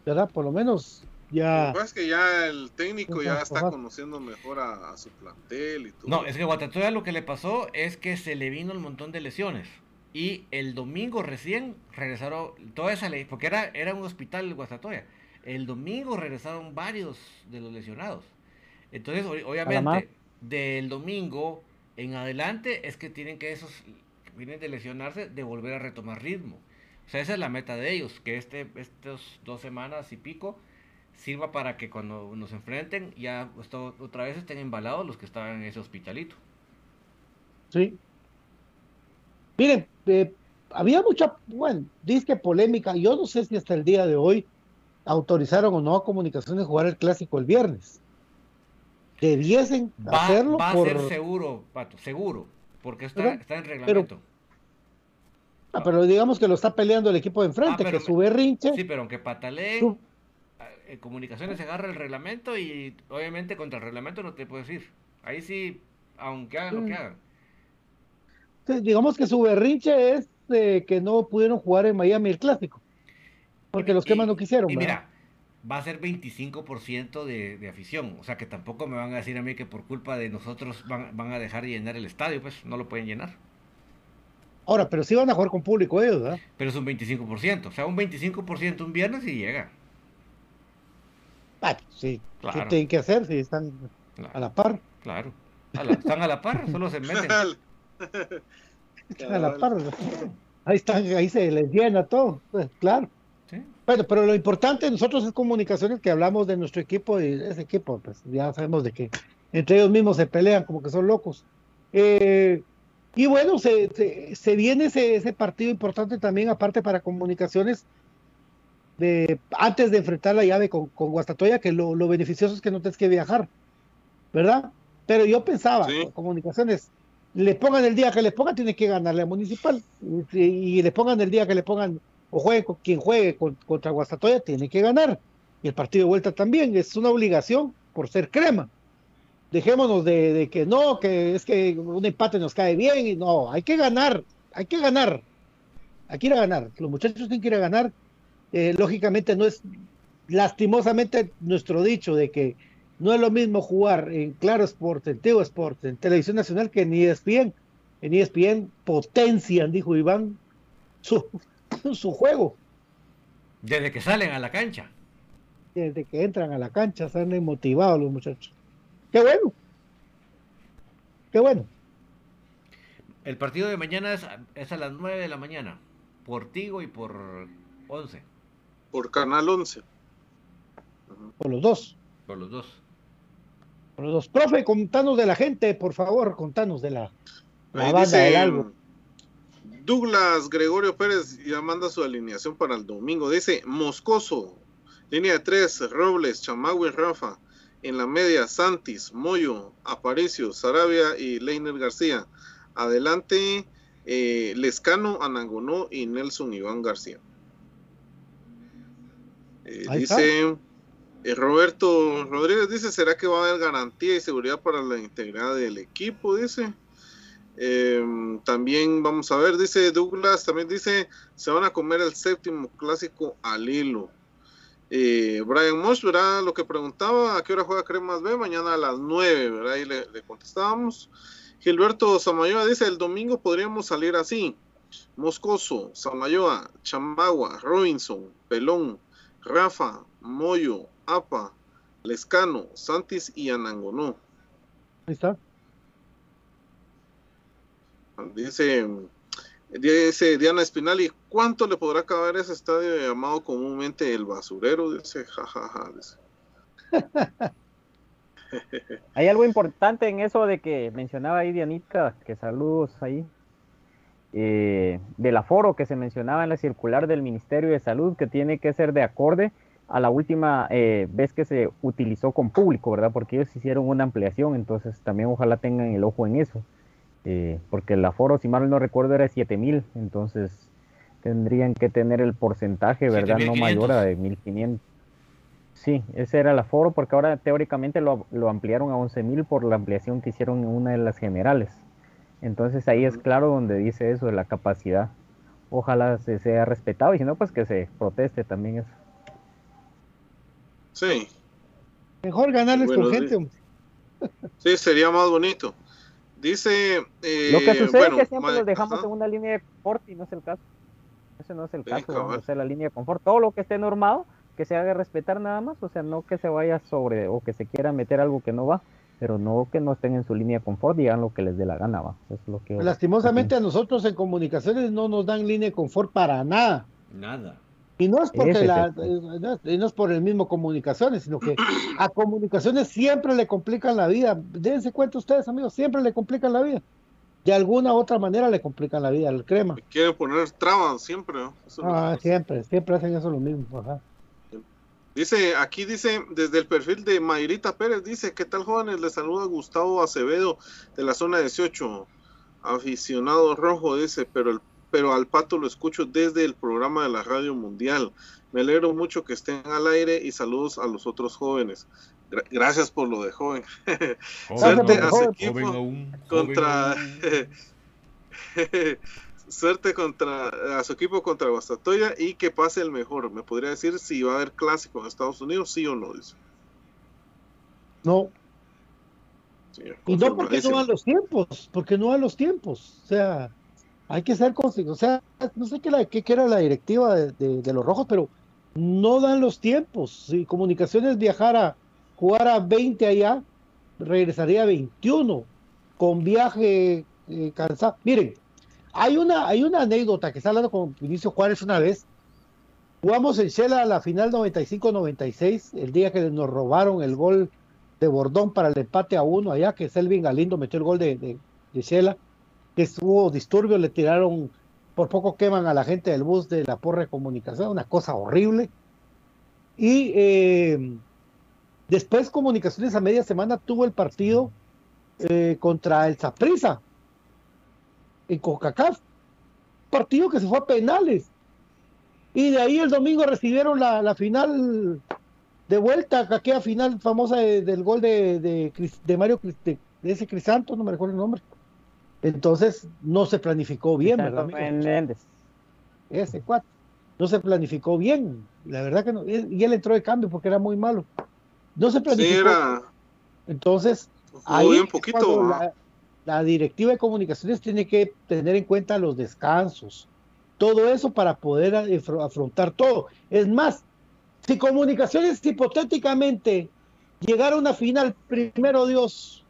¿Verdad? Por lo menos Lo ya. que pasa es que ya el técnico ya está conociendo mejor a, a su plantel y todo. No, es que Guatatoya lo que le pasó es que se le vino un montón de lesiones. Y el domingo recién regresaron toda esa ley, porque era, era un hospital el Guastatoya. El domingo regresaron varios de los lesionados. Entonces, obviamente, del domingo en adelante es que tienen que esos que vienen de lesionarse de volver a retomar ritmo. O sea, esa es la meta de ellos, que este, estos dos semanas y pico sirva para que cuando nos enfrenten ya esto- otra vez estén embalados los que estaban en ese hospitalito. Sí. Miren, eh, había mucha, bueno, disque polémica. Yo no sé si hasta el día de hoy autorizaron o no a Comunicaciones jugar el clásico el viernes. Debiesen Va, hacerlo va por. a ser seguro, Pato, seguro, porque está, ¿Verdad? está en reglamento. Ah, pero digamos que lo está peleando el equipo de enfrente, Ah, pero que su berrinche. Sí, pero aunque pataleen, Tú- eh, comunicaciones se agarra el reglamento y obviamente contra el reglamento no te puedes ir. Ahí sí, aunque hagan lo que Mm. hagan. Digamos que su berrinche es eh, que no pudieron jugar en Miami el clásico. Porque Y- los quemas no quisieron. Y ¿verdad? mira, va a ser 25% de, de afición. O sea que tampoco me van a decir a mí que por culpa de nosotros van, van a dejar de llenar el estadio, pues no lo pueden llenar. Ahora, pero sí van a jugar con público ellos, ¿verdad? Pero es un 25%. O sea, un 25% un viernes y llega. Ah, sí. Claro. ¿Qué tienen que hacer si están Claro. a la par? Claro. A la- están a la par, solo se meten. Están a la par. Ahí están, ahí se les llena todo. Pues, claro. ¿sí? Bueno, pero lo importante de nosotros es comunicaciones que hablamos de nuestro equipo y ese equipo, pues ya sabemos de que entre ellos mismos se pelean como que son locos. Eh, y bueno, se, se, se viene ese, ese partido importante también, aparte para comunicaciones, de, antes de enfrentar la llave con, con Guastatoya, que lo, lo beneficioso es que no tienes que viajar, ¿verdad? Pero yo pensaba, Sí. comunicaciones, le pongan el día que le pongan, tiene que ganarle a Municipal, y, y le pongan el día que le pongan o juegue con quien juegue con- contra Guastatoya, tiene que ganar. Y el partido de vuelta también, es una obligación por ser crema. Dejémonos de, de que no, que es que un empate nos cae bien, y no, hay que ganar, hay que ganar, hay que ir a ganar. Los muchachos tienen que ir a ganar. Eh, lógicamente no es, lastimosamente, nuestro dicho de que no es lo mismo jugar en Claro Sport, en Teo Sport, en Televisión Nacional que en ESPN. En ESPN potencian, dijo Iván, su, su juego. Desde que salen a la cancha. desde que entran a la cancha, salen motivados los muchachos. Qué bueno. Qué bueno. El partido de mañana es, a- es a las 9 de la mañana. Por Tigo y por 11. Por Canal 11. Por los dos. Por los dos. Por los dos. Profe, contanos de la gente, por favor, contanos de la, la banda del dice álbum. Douglas Gregorio Pérez ya manda su alineación para el domingo. Dice Moscoso, línea de tres, Robles, Chamagüe, Rafa. En la media, Santis, Moyo, Aparicio, Sarabia y Leiner García. Adelante, eh, Lescano, Anangonó y Nelson Iván García. Eh, dice eh, Roberto Rodríguez, dice, ¿será que va a haber garantía y seguridad para la integridad del equipo? Dice. Eh, también vamos a ver, dice Douglas, también dice, se van a comer el séptimo clásico al hilo. Eh, Brian Mosh, ¿verdad? Lo que preguntaba, ¿a qué hora juega Cremas B? Mañana a las 9, ¿verdad? Ahí le, le contestábamos. Gilberto Samayoa dice, el domingo podríamos salir así. Moscoso, Samayoa, Chamagua, Robinson, Pelón, Rafa, Moyo, Apa, Lescano, Santis y Anangonó. Ahí está. Dice, dice Diana Espinali, ¿cuánto le podrá caber ese estadio llamado comúnmente el basurero? Dice, jajaja. Hay algo importante en eso de que mencionaba ahí Dianita, que saludos ahí, eh, del aforo que se mencionaba en la circular del Ministerio de Salud, que tiene que ser de acorde a la última eh, vez que se utilizó con público, ¿verdad? Porque ellos hicieron una ampliación, entonces también ojalá tengan el ojo en eso, eh, porque el aforo, si mal no recuerdo, era 7000, entonces tendrían que tener el porcentaje, ¿verdad? No mayor a de 1500. Sí, ese era el aforo, porque ahora teóricamente lo, lo ampliaron a 11.000 por la ampliación que hicieron en una de las generales. Entonces ahí es claro donde dice eso de la capacidad. Ojalá se sea respetado y si no, pues que se proteste también eso. Sí. Mejor ganarles Bueno, con sí. gente. Sí, sería más bonito. Dice. eh, Lo que sucede bueno, es que siempre ma- los dejamos ajá. en una línea de confort y no es el caso. Ese no es el Sí, caso, o sea, la línea de confort. Todo lo que esté normado, que se haga respetar nada más, o sea, no que se vaya sobre o que se quiera meter algo que no va, pero no que no estén en su línea de confort y hagan lo que les dé la gana, va. Eso es lo que Lastimosamente a nosotros en comunicaciones no nos dan línea de confort para nada. Nada. Y no es porque Ese la, eh, no- y no es por el mismo comunicaciones, sino que a comunicaciones siempre le complican la vida. Dense cuenta ustedes, amigos, siempre le complican la vida. De alguna u otra manera le complican la vida al crema. Quieren poner trabas siempre. ¿no? Ah, siempre, siempre hacen eso lo mismo. ajá. Dice, aquí dice, desde el perfil de Mayrita Pérez, dice, ¿qué tal jóvenes? Les saluda Gustavo Acevedo de la zona 18, aficionado rojo, dice, pero, el, pero al pato lo escucho desde el programa de la Radio Mundial. Me alegro mucho que estén al aire y saludos a los otros jóvenes. Gra- gracias por lo de joven. Suerte a su equipo Joven aún, contra... joven Suerte contra a su equipo contra Guastatoya y que pase el mejor. Me podría decir si va a haber clásico en Estados Unidos, sí o no, dice. No, Sí, y no porque no dan los tiempos, porque no dan los tiempos. O sea, hay que ser conscientes. O sea, no sé qué, era la directiva de, los rojos, pero no dan los tiempos. Si comunicaciones viajara, jugar a 20 allá, regresaría a 21, con viaje eh, cansado. Miren, hay una, hay una anécdota que está hablando con Vinicio Juárez una vez. Jugamos en Shela la final 95-96, el día que nos robaron el gol de Bordón para el empate a uno allá, que Selvin Galindo metió el gol de, de, de Shela, que estuvo disturbio, le tiraron, por poco queman a la gente del bus de la porra de comunicación, una cosa horrible. Y eh, después Comunicaciones a media semana tuvo el partido eh, contra el Saprissa en CONCACAF, partido que se fue a penales. Y de ahí el domingo recibieron la, la final de vuelta, aquella final famosa de- del gol de, de, de Mario, de ese Crisanto, no me recuerdo el nombre. Entonces no se planificó bien, ¿verdad? amigo? Ese cuatro. No se planificó bien, la verdad que no. Y él entró de cambio porque era muy malo. No se Sí, planificó. era. Entonces, ahí bien es poquito. la, la directiva de comunicaciones tiene que tener en cuenta los descansos, todo eso para poder afro- afrontar todo. Es más, si comunicaciones hipotéticamente llegara a una final, primero Dios,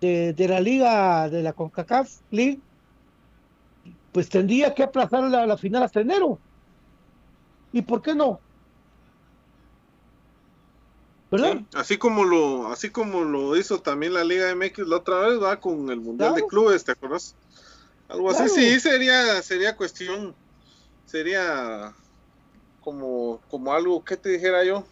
de, de la liga, de la CONCACAF League, pues tendría que aplazar la, la final hasta enero. ¿Y por qué no? ¿Verdad? Sí, así como lo así como lo hizo también la Liga MX la otra vez, va con el Mundial de. Clubes, ¿te acuerdas? Algo así, sí, sería sería cuestión sería como como algo que te dijera yo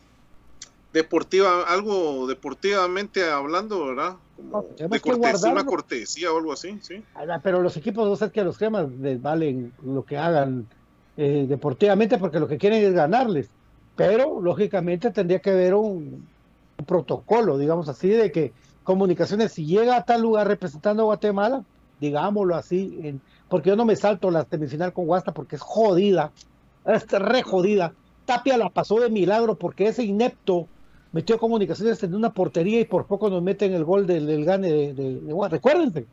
deportiva, algo deportivamente hablando, ¿verdad? Como No, tenemos de cortesía, una cortesía o algo así, sí. Pero los equipos, no sé que a los cremas les valen lo que hagan eh, deportivamente porque lo que quieren es ganarles. Pero lógicamente tendría que haber un, un protocolo, digamos así, de que comunicaciones, si llega a tal lugar representando a Guatemala, digámoslo así, en- porque yo no me salto la semifinal con Guasta porque es jodida, es re jodida. Tapia la pasó de milagro porque ese inepto metió comunicaciones en una portería y por poco nos meten el gol del, del gane de, de, de. Recuérdense.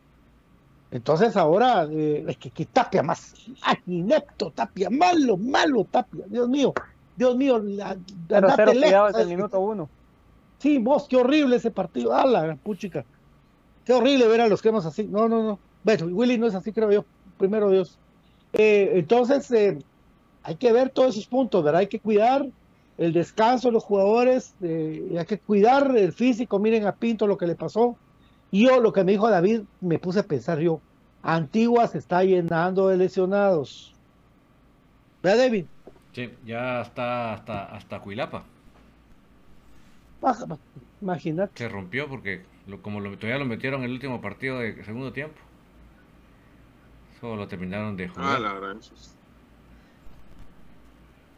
Entonces ahora, eh, es que, que Tapia más, más inepto, Tapia, malo, malo, Tapia, Dios mío, Dios mío, la, Pero cero lejos, el minuto uno. Sí, vos, qué horrible ese partido. Ah, la puchica. Qué horrible ver a los cremas así. No, no, no. Bueno, Willy no es así, creo yo. Primero Dios. Eh, entonces, eh, hay que ver todos esos puntos, ¿verdad? Hay que cuidar el descanso de los jugadores, eh, y hay que cuidar el físico. Miren a Pinto lo que le pasó. Y yo, lo que me dijo David, me puse a pensar yo. Antigua se está llenando de lesionados. ¿Verdad, David? Sí, ya está hasta, hasta Cuilapa. Imagínate. Se rompió porque lo- como lo, todavía lo metieron en el último partido de segundo tiempo. Solo lo terminaron de Ah, jugar. la gran. Ahí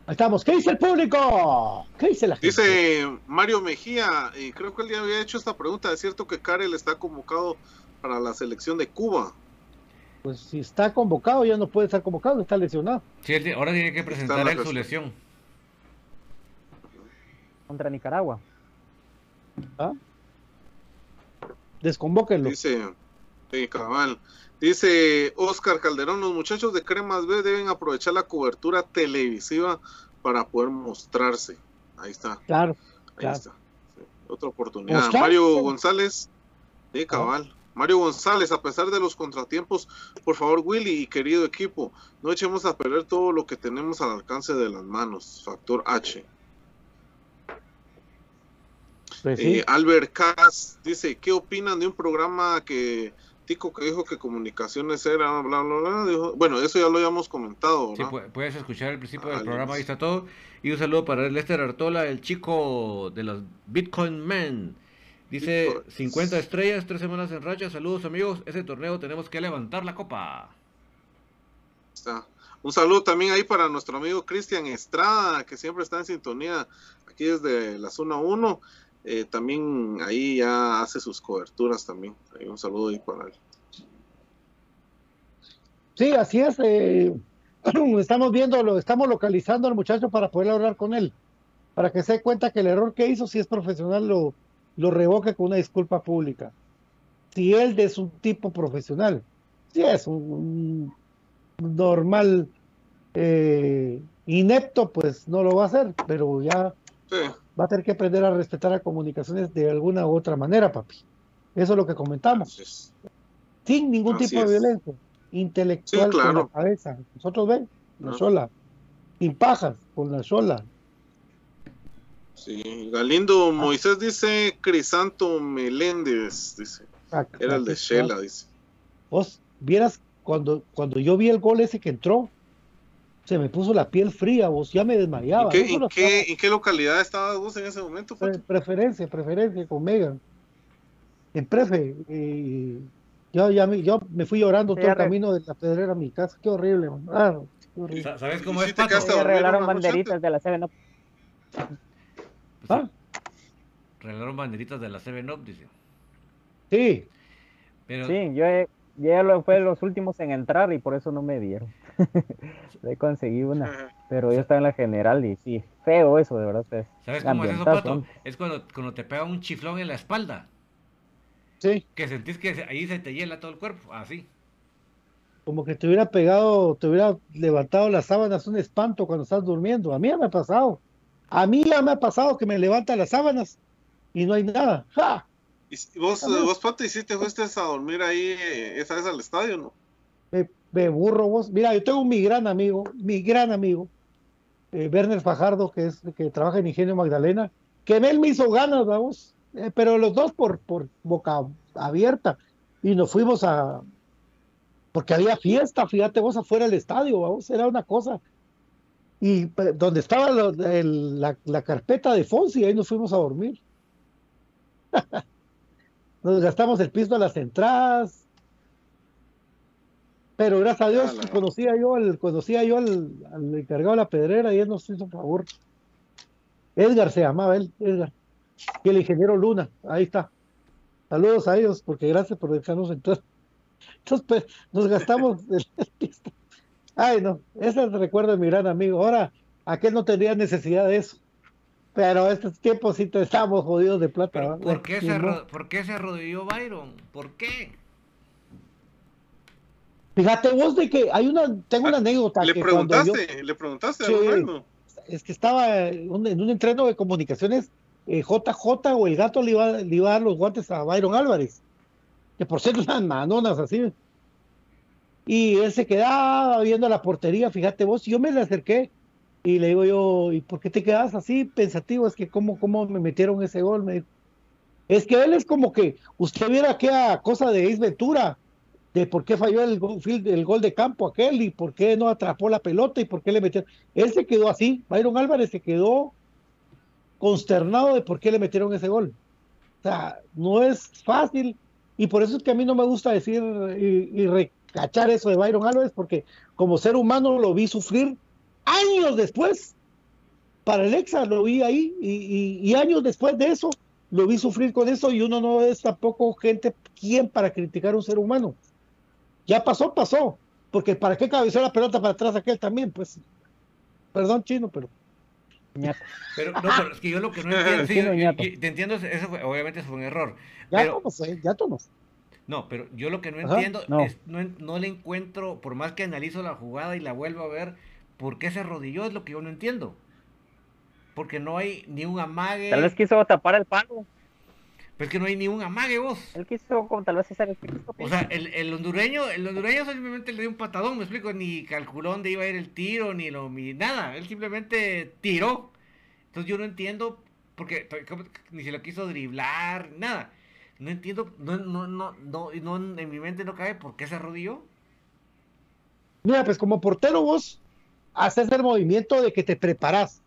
estamos. ¿Qué dice el público? ¿Qué dice la gente? Dice Mario Mejía, y creo que él ya había hecho esta pregunta, ¿es cierto que Karel está convocado para la selección de Cuba? Pues si está convocado, ya no puede estar convocado, está lesionado. Sí, ahora tiene que presentar la él su lesión. Contra Nicaragua. ¿ah? Desconvóquenlo. Dice, sí, cabal. Dice Oscar Calderón, los muchachos de Cremas B deben aprovechar la cobertura televisiva para poder mostrarse. Ahí está, Claro, ahí claro. está. Sí, otra oportunidad. Mario González, sí, cabal. Mario González, a pesar de los contratiempos, por favor, Willy y querido equipo, no echemos a perder todo lo que tenemos al alcance de las manos. Factor H. Pues sí. Eh, Albert Cas dice, ¿qué opinan de un programa que Tico que dijo que comunicaciones era bla bla bla? Dijo- bueno, eso ya lo habíamos comentado, Sí, puedes escuchar el principio del Ah, programa, ahí está todo. Y un saludo para Lester Artola, el chico de los Bitcoin Men. Dice Bitcoins. 50 estrellas, tres semanas en racha. Saludos amigos, ese torneo tenemos que levantar la copa. Está. Un saludo también ahí para nuestro amigo Cristian Estrada, que siempre está en sintonía aquí desde la zona 1. Eh, también ahí ya hace sus coberturas también. Ahí un saludo ahí para él. Sí, así es. eh, estamos viendo, lo estamos localizando al muchacho para poder hablar con él, para que se dé cuenta que el error que hizo, si es profesional, lo, lo revoque con una disculpa pública. Si él es un tipo profesional, si es un, un normal eh, inepto, pues no lo va a hacer, pero ya Sí, va a tener que aprender a respetar las comunicaciones de alguna u otra manera, papi. Eso es lo que comentamos. es. sin ningún Así tipo de violencia, intelectual Sí, claro. con la cabeza. Nosotros ven, la Ah. sola, sin pajas, con la sola. Sí, Galindo Moisés dice Crisanto Meléndez, dice. Era el de Shela, dice. Vos vieras cuando, cuando yo vi el gol ese que entró, se me puso la piel fría, vos ya me ¿En desmayaba. qué, no solo en qué- en qué localidad estabas vos en ese momento? pre- preferencia, preferencia con Megan. En prefe, eh, yo, ya me, yo me fui llorando Sí, todo el camino de la pedrera a mi casa. Qué horrible, man. Ah, qué horrible. Sa- ¿Sabes cómo ¿Y es, si te Pato? dormir regalaron banderitas de la 7 Ah, Regalaron banderitas de la 7-Up, dice. sí, Pero Sí, yo, yo ya lo- fue los últimos en entrar y por eso no me dieron. Le conseguí una, pero yo estaba en la general y sí, feo eso, de verdad. ¿sabes cómo es eso, Pato? Es cuando, cuando te pega un chiflón en la espalda. sí. Que sentís que ahí se te hiela todo el cuerpo. Así. como que te hubiera pegado, te hubiera levantado las sábanas un espanto cuando estás durmiendo. A mí ya me ha pasado. A mí ya me ha pasado que me levantan las sábanas y no hay nada. ¡Ja! ¿Y si- vos, vos, Pato, hiciste fuiste a dormir ahí eh, esa vez al estadio, no? Me burro vos. Mira, yo tengo mi gran amigo, mi gran amigo, eh, Werner Fajardo, que es que trabaja en Ingenio Magdalena, que él me hizo ganas, vamos, Eh, pero los dos por, por boca abierta. Y nos fuimos a, porque había fiesta, fíjate vos, afuera del estadio, vamos, era una cosa. Y donde estaba la, la carpeta de Fonsi, ahí nos fuimos a dormir. Nos gastamos el piso a las entradas. Pero gracias a Dios Ah, conocía yo al, conocía yo al, al encargado de la pedrera y él nos hizo favor. Edgar se llamaba él, Edgar. Y el ingeniero Luna, ahí está. Saludos a ellos, porque gracias por dejarnos entrar. Entonces, pues, nos gastamos el. Ay, no, ese es el recuerdo de mi gran amigo. Ahora, aquel no tendría necesidad de eso. Pero estos tiempos sí te estamos jodidos de plata. ¿por, qué se ¿Por qué se arrodilló Byron? ¿Por qué? Fíjate vos de que hay una, tengo una anécdota. Le que cuando yo- preguntaste, le preguntaste a Sí. Ronaldo. es que estaba en un, en un entreno de comunicaciones, eh, JJ o el gato le iba, le iba a dar los guantes a Byron Álvarez, que por cierto unas manonas así. Y él se quedaba viendo la portería, fíjate vos, y yo me le acerqué y le digo yo, ¿y por qué te quedas así pensativo? Es que cómo, cómo me metieron ese gol, me dijo. Es que él es como que usted viera aquella cosa de Ace Ventura, de por qué falló el gol, de campo aquel y por qué no atrapó la pelota y por qué le metió. Él se quedó así, Byron Álvarez se quedó consternado de por qué le metieron ese gol. O sea, no es fácil y por eso es que a mí no me gusta decir y, recachar eso de Byron Álvarez porque como ser humano lo vi sufrir años después para el Exa, lo vi ahí y- y años después de eso lo vi sufrir con eso y uno no es tampoco gente quien para criticar a un ser humano. Ya pasó, pasó. Porque ¿para qué cabeceó la pelota para atrás aquel también? Pues, perdón chino, pero... Pero, no, pero es que yo lo que no entiendo, sí, yo- te entiendo, eso fue- obviamente eso fue un error. Ya Pero, no sé, ya no sé. no, pero yo lo que no Ajá, entiendo no. es, no, no le encuentro, por más que analizo la jugada y la vuelvo a ver, ¿por qué se arrodilló? Es lo que yo no entiendo. Porque no hay ni un amague. Tal vez quiso tapar el palo. Pero es que no hay ni un amague, vos. Él quiso como tal vez hacer el Cristo. O sea, el, el hondureño, el hondureño simplemente le dio un patadón, me explico, ni calculó dónde iba a ir el tiro, ni lo ni nada, él simplemente tiró. Entonces yo no entiendo, porque ni se lo quiso driblar, nada. No entiendo, no, no, no, no, no, en mi mente no cabe por qué se arrodilló. Mira, pues como portero vos haces el movimiento de que te preparás.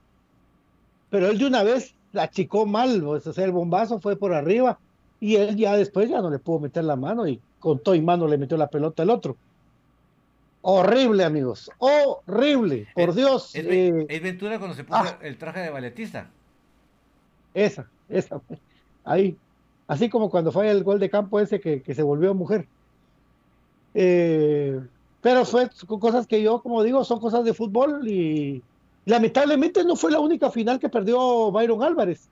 Pero él de una vez la achicó mal, pues, o sea, el bombazo fue por arriba y él ya después ya no le pudo meter la mano y con todo y mano le metió la pelota al otro. Horrible, amigos, horrible, por Es- Dios. Es, eh, es Ventura cuando se puso ah. el traje de balletista. esa, esa, ahí. Así como cuando fue el gol de campo ese que, que se volvió mujer. Eh, pero fue cosas que yo, como digo, son cosas de fútbol y lamentablemente no fue la única final que perdió Byron Álvarez.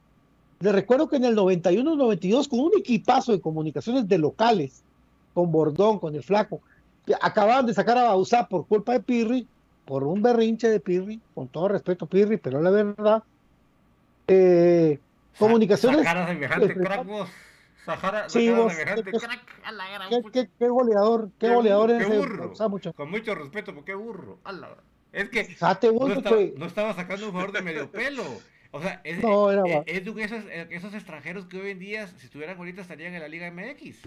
Le recuerdo que en el 91-92, con un equipazo de comunicaciones de locales, con Bordón, con el Flaco, acababan de sacar a Bausá por culpa de Pirri, por un berrinche de Pirri, con todo respeto Pirri, pero la verdad, eh, comunicaciones... Sacar a semejante crack, vos. Sahara, Sí, vos, semejante qué- crack. A la gran ¿Qué, qué- qué goleador, qué, Qué goleador burro, es qué ese burro. Bausá. Con mucho respeto, pero qué burro. A la- Es que vos no estaba, que- no estaba sacando un jugador de medio pelo. O sea, es, No, era es- va- es de esos, eh, esos extranjeros que hoy en día, si estuvieran ahorita, estarían en la Liga MX.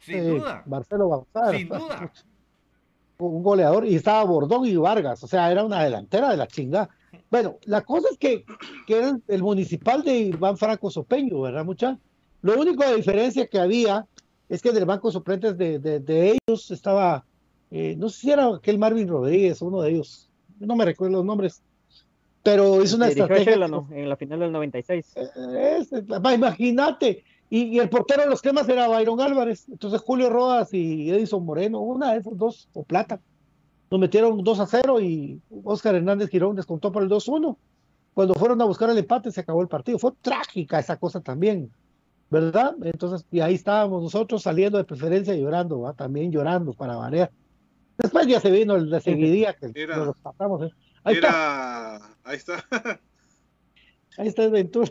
Sin eh, duda. Marcelo Bausá. Sin duda. Un goleador y estaba Bordón y Vargas, o sea, era una delantera de la chingada. Bueno, la cosa es que, que era el, municipal de Iván Franco Sopeño, ¿verdad, mucha? Lo único de diferencia que había es que en el banco suplentes de, de- de ellos estaba, eh, no sé si era aquel Marvin Rodríguez, uno de ellos, no me recuerdo los nombres, pero hizo una a estrategia. En la final del 96. Eh, es- va, imagínate. Y, y el portero de los temas era Byron Álvarez. Entonces Julio Rodas y Edison Moreno, una de esos dos, o plata. Nos metieron 2 a 0 y Oscar Hernández Girón descontó por el 2-1. Cuando fueron a buscar el empate se acabó el partido. Fue trágica esa cosa también, ¿verdad? Entonces, y ahí estábamos nosotros saliendo de preferencia llorando, ¿va? también llorando para variar. Después ya se vino el de seguidía que Era- nos pasamos. ¿eh? Ahí está. Ahí está. Ahí está el Ventura.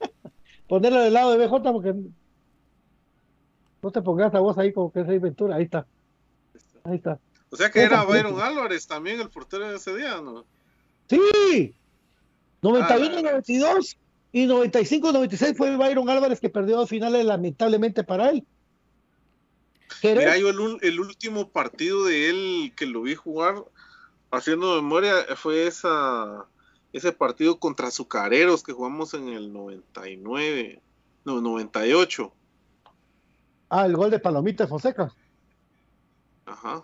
Ponerlo del lado de BJ porque no te pongas a vos ahí como que es Ventura. Ahí está. Ahí está. O sea que era. Byron Álvarez también el portero de ese día, ¿no? Sí. 91, Ah, 92 y 95, 96 fue Byron Álvarez que perdió dos finales lamentablemente para él. Mira, yo el, último partido de él que lo vi jugar, haciendo memoria, fue esa ese partido contra Azucareros que jugamos en el 99, no, 98. ah, el gol de Palomita Fonseca. Ajá.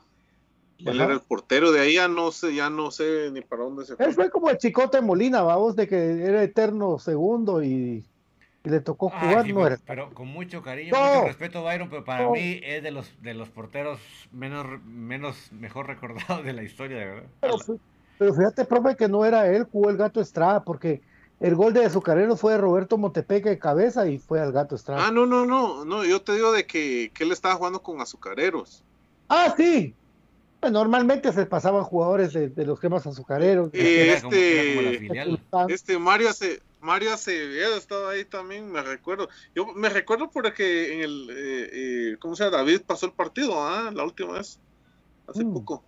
Él Ajá. era el portero, de ahí ya no sé, ya no sé ni para dónde se Él fue. fue como el chicote Molina, vamos, de que era eterno segundo y, y le tocó jugar. no pero, era. pero con mucho cariño, No. mucho respeto, Byron, pero para No. mí es de los de los porteros menos menos mejor recordados de la historia, de verdad. Pero, pero fíjate, profe, que no era él, jugó el gato Estrada, porque el gol de Azucarero fue de Roberto Montepeque de cabeza y fue al gato Estrada. Ah, no, no, no, no, yo te digo de que, que él estaba jugando con Azucareros. Ah, sí. Pues, normalmente se pasaban jugadores de, de los cremas azucareros. Como- como la este, este Mario Ace- Mario Acevedo estaba ahí también, me recuerdo. Yo me recuerdo porque en el, eh, eh, ¿cómo se llama? David pasó el partido, ¿ah? La última vez, hace Mm. poco.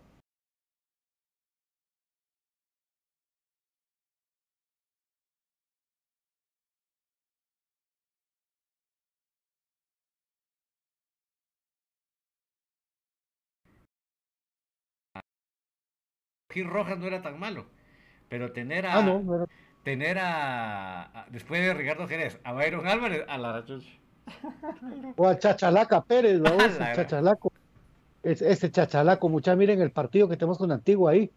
Gil Rojas no era tan malo. Pero tener a. Ah, no, era- Tener a, a- Después de Ricardo Jerez, a Byron Álvarez, a la. O a Chachalaca Pérez, ¿no? Ese Chachalaco. Es- Ese Chachalaco, mucha, miren el partido que tenemos con Antigua ahí.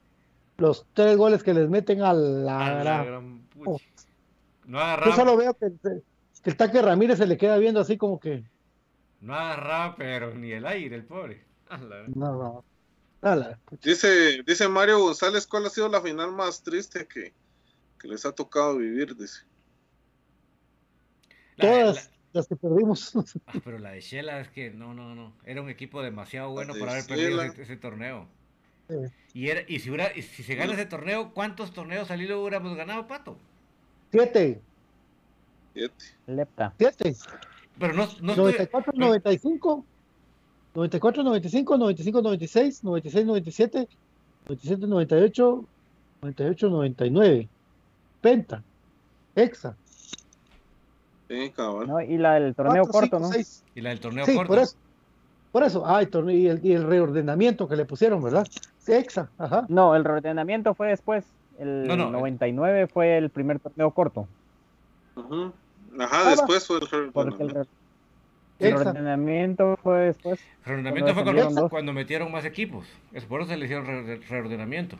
Los tres goles que les meten a la, A la gran-. Oh. No Yo agarraba, solo veo que, el- que el Taque Ramírez se le queda viendo así como que. no agarraba, pero ni el aire, el pobre. La No, no. La- Dice, dice Mario González, ¿cuál ha sido la final más triste que, que les ha tocado vivir? Dice. La- la- Todas las que perdimos. ah, pero la de Shela es que no, no, no. Era un equipo demasiado bueno de para haber perdido ese, ese torneo. Sí. Y, era, y, si hubiera, y si se gana ese torneo, ¿cuántos torneos al hilo hubiéramos ganado, Pato? Siete, Fíjate. Lepta. siete. Pero no, no estoy... 94, 95, 94, 95, 95, 96, 96, 97, 97, 98, 98, 99. Penta, Exa. Sí, cabal. ¿no? Y la del torneo Cuatro, corto, cinco, ¿no? seis. Y la del torneo Sí, corto. por eso. Por eso, ah, y, torne- y el, y el reordenamiento que le pusieron, ¿verdad? Sí, Exa, ajá. No, el reordenamiento fue después. El No, no. 99 fue el primer torneo corto. Ujú. Ajá, Ah, después fue el el, reordenamiento. re- el reordenamiento fue después. El reordenamiento fue Cuando metieron más equipos. Es por eso se le hicieron re- re- reordenamiento.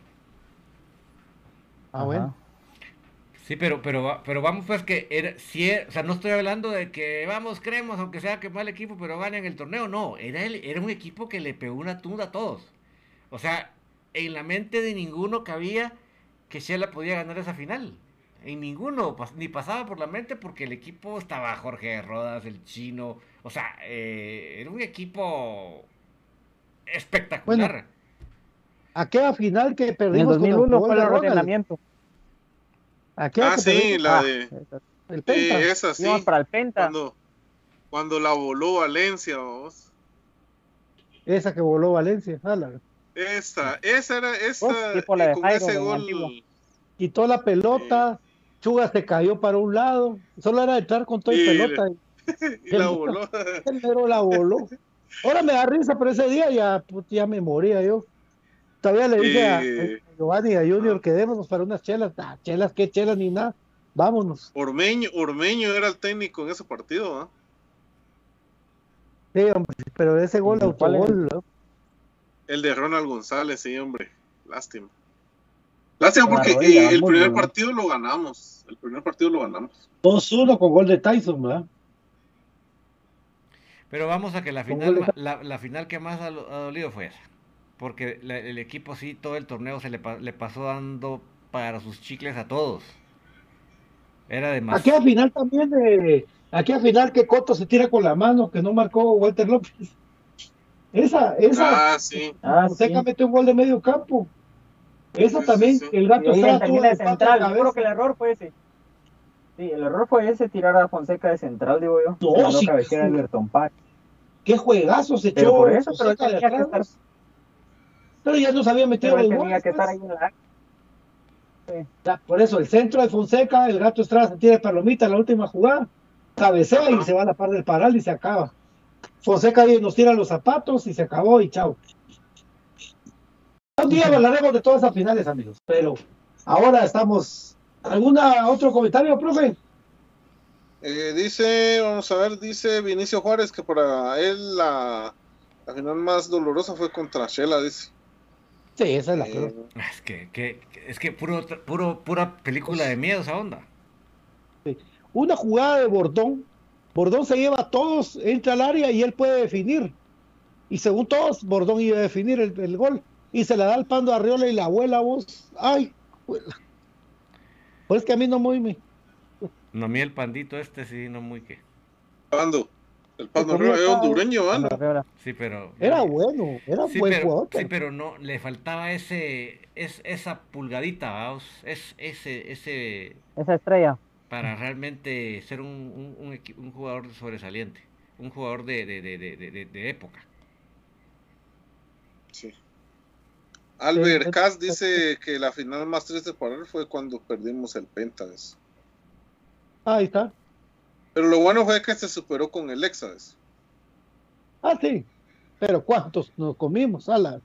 Ah, bueno. Sí, pero, pero, va- pero vamos pues que era, e- o sea, no estoy hablando de que vamos, creemos, aunque sea que mal equipo, pero ganen el torneo, no, era, el, era un equipo que le pegó una tunda a todos. O sea, en la mente de ninguno cabía que Shela podía ganar esa final. En ninguno, pas- ni pasaba por la mente porque el equipo estaba Jorge Rodas, el chino, o sea, eh, era un equipo espectacular. Aquella final que En el perdimos con 2001 Autogol fue el de Ronald. Ah, sí, la Ah, de. el Penta. esa sí. Íbamos para el Penta. Cuando, cuando la voló Valencia, vos. Esa que voló Valencia. ah, la- Esa, esa era, esa, Oh, con Jairo ese gol. Quitó la pelota, Chuga se cayó para un lado, solo era entrar con todo y Y- pelota. y Y la voló. el negro la voló. Ahora me da risa, pero ese día ya, ya me moría yo. Todavía le dije a Giovanni y a Junior, quedémonos para unas chelas. Ah, chelas, qué chelas ni nada. Vámonos. Ormeño, Ormeño era el técnico en ese partido, ¿ah? Sí, hombre, pero ese gol, ¿Y cuál es? autogol, ¿no? El de Ronald González, sí, hombre. Lástima. Lástima porque rodilla, eh, el primer partido lo ganamos. El primer partido lo ganamos. 2-1 con gol de Tyson, ¿verdad? Pero vamos a que la final, la, la final que más ha, ha dolido fue esa. Porque la- el equipo sí, todo el torneo se le, pa- le pasó dando para sus chicles a todos. Era Aquí demasiado. al final también, de, aquí al final que Coto se tira con la mano, que no marcó Walter López. Esa, esa, Ah, sí. Ah, sí. Fonseca metió un gol de medio campo. Esa Sí, también, sí. el gato tuvo también de de central. de Yo creo que el error fue ese. Sí, el error fue ese, tirar a Fonseca de central, digo yo. No, sí, cabecear a sí. Everton Park. Qué juegazo se Pero echó por eso, pero Fonseca de tenía que estar, Pero ya nos había metido tenía que estar pues. ahí en la Ya, Por eso, el centro de Fonseca, el gato Estrada se tira de palomita en la última jugada, cabecea y se va a la par del paral y se acaba. Fonseca ahí nos tira los zapatos y se acabó y chao. Un día hablaremos de todas esas finales, amigos, pero ahora estamos. ¿Alguna otro comentario, profe? Eh, dice, vamos a ver, dice Vinicio Juárez que para él la, la final más dolorosa fue contra Shela, dice. Sí, esa es la Eh, peor. Es que, es que puro, puro, pura película de miedo esa onda. Una jugada de Bordón. Bordón se lleva a todos, entra al área y él puede definir. Y según todos, Bordón iba a definir el, el gol. Y se la da al pando a Arriola y la abuela vos. Ay, abuela. Pues es que a mí no muy me. No, a mí el pandito este sí, no muy que. ¿Cuándo? El Pando Arriola es hondureño, ¿vale? Sí, pero. Era bueno, era sí, buen pero, jugador. Sí, pero no, le faltaba ese, es, esa pulgadita, vamos, es ese, ese, Esa estrella. para realmente ser un, un, un equi- un jugador sobresaliente, un jugador de, de, de, de, de- de época. Sí. Albert es- dice que la final más triste para él fue cuando perdimos el Pentas. Ahí está. Pero lo bueno fue que se superó con el Exas. Ah, sí. Pero ¿cuántos nos comimos? Ala?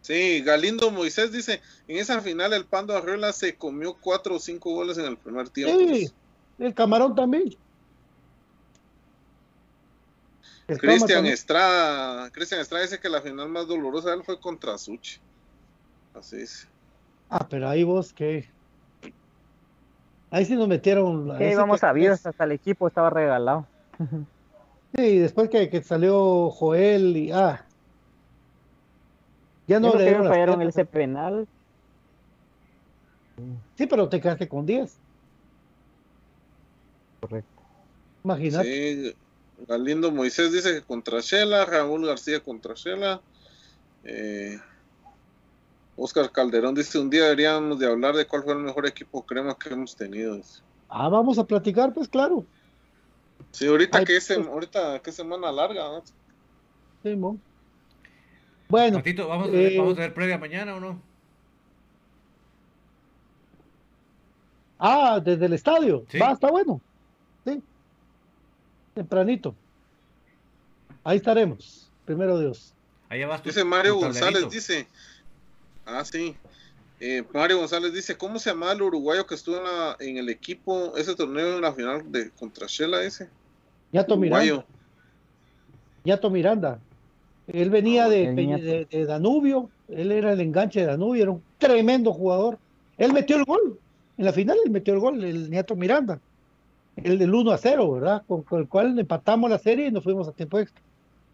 Sí, Galindo Moisés dice, en esa final el Pando Arriola se comió cuatro o cinco goles en el primer tiempo. Sí, el camarón también. Cristian. Estrada, Cristian Estrada dice que la final más dolorosa de él fue contra Suchi. Así es. Ah, pero ahí vos que. Ahí sí nos metieron. Ese íbamos que- sabidos, hasta el equipo estaba regalado. Sí, después que, que salió Joel y. Ah. Ya no le dieron fallaron piernas. ese penal. Sí, pero te quedaste con 10. Correcto. Imagínate. Sí, Galindo Moisés dice que contra Shela, Raúl García contra Shela. Eh, Oscar Calderón dice un día deberíamos de hablar de cuál fue el mejor equipo crema que hemos tenido. Ah, vamos a platicar, pues claro. Sí, ahorita Ay, que es, pues. ahorita que semana larga, ¿no? Sí, mo. Bueno, Patito, ¿vamos, a- eh, ¿vamos a ver previa mañana o no? ah, desde el estadio. Sí. Va, está bueno. Sí. Tempranito. Ahí estaremos. Primero Dios. Allá vas Dice Mario González, tablerito. dice. Ah, sí. Eh, Mario González dice, ¿cómo se llamaba el uruguayo que estuvo en, la- en el equipo, ese torneo en la final de contra Shela ese? Ñato Miranda. Ñato Miranda. Él venía de, Danubio. Él era el enganche de Danubio. Era un tremendo jugador. Él metió el gol. En la final él metió el gol, el Ñato Miranda. El del 1 a 0, ¿verdad? Con, con el cual empatamos la serie y nos fuimos a tiempo extra.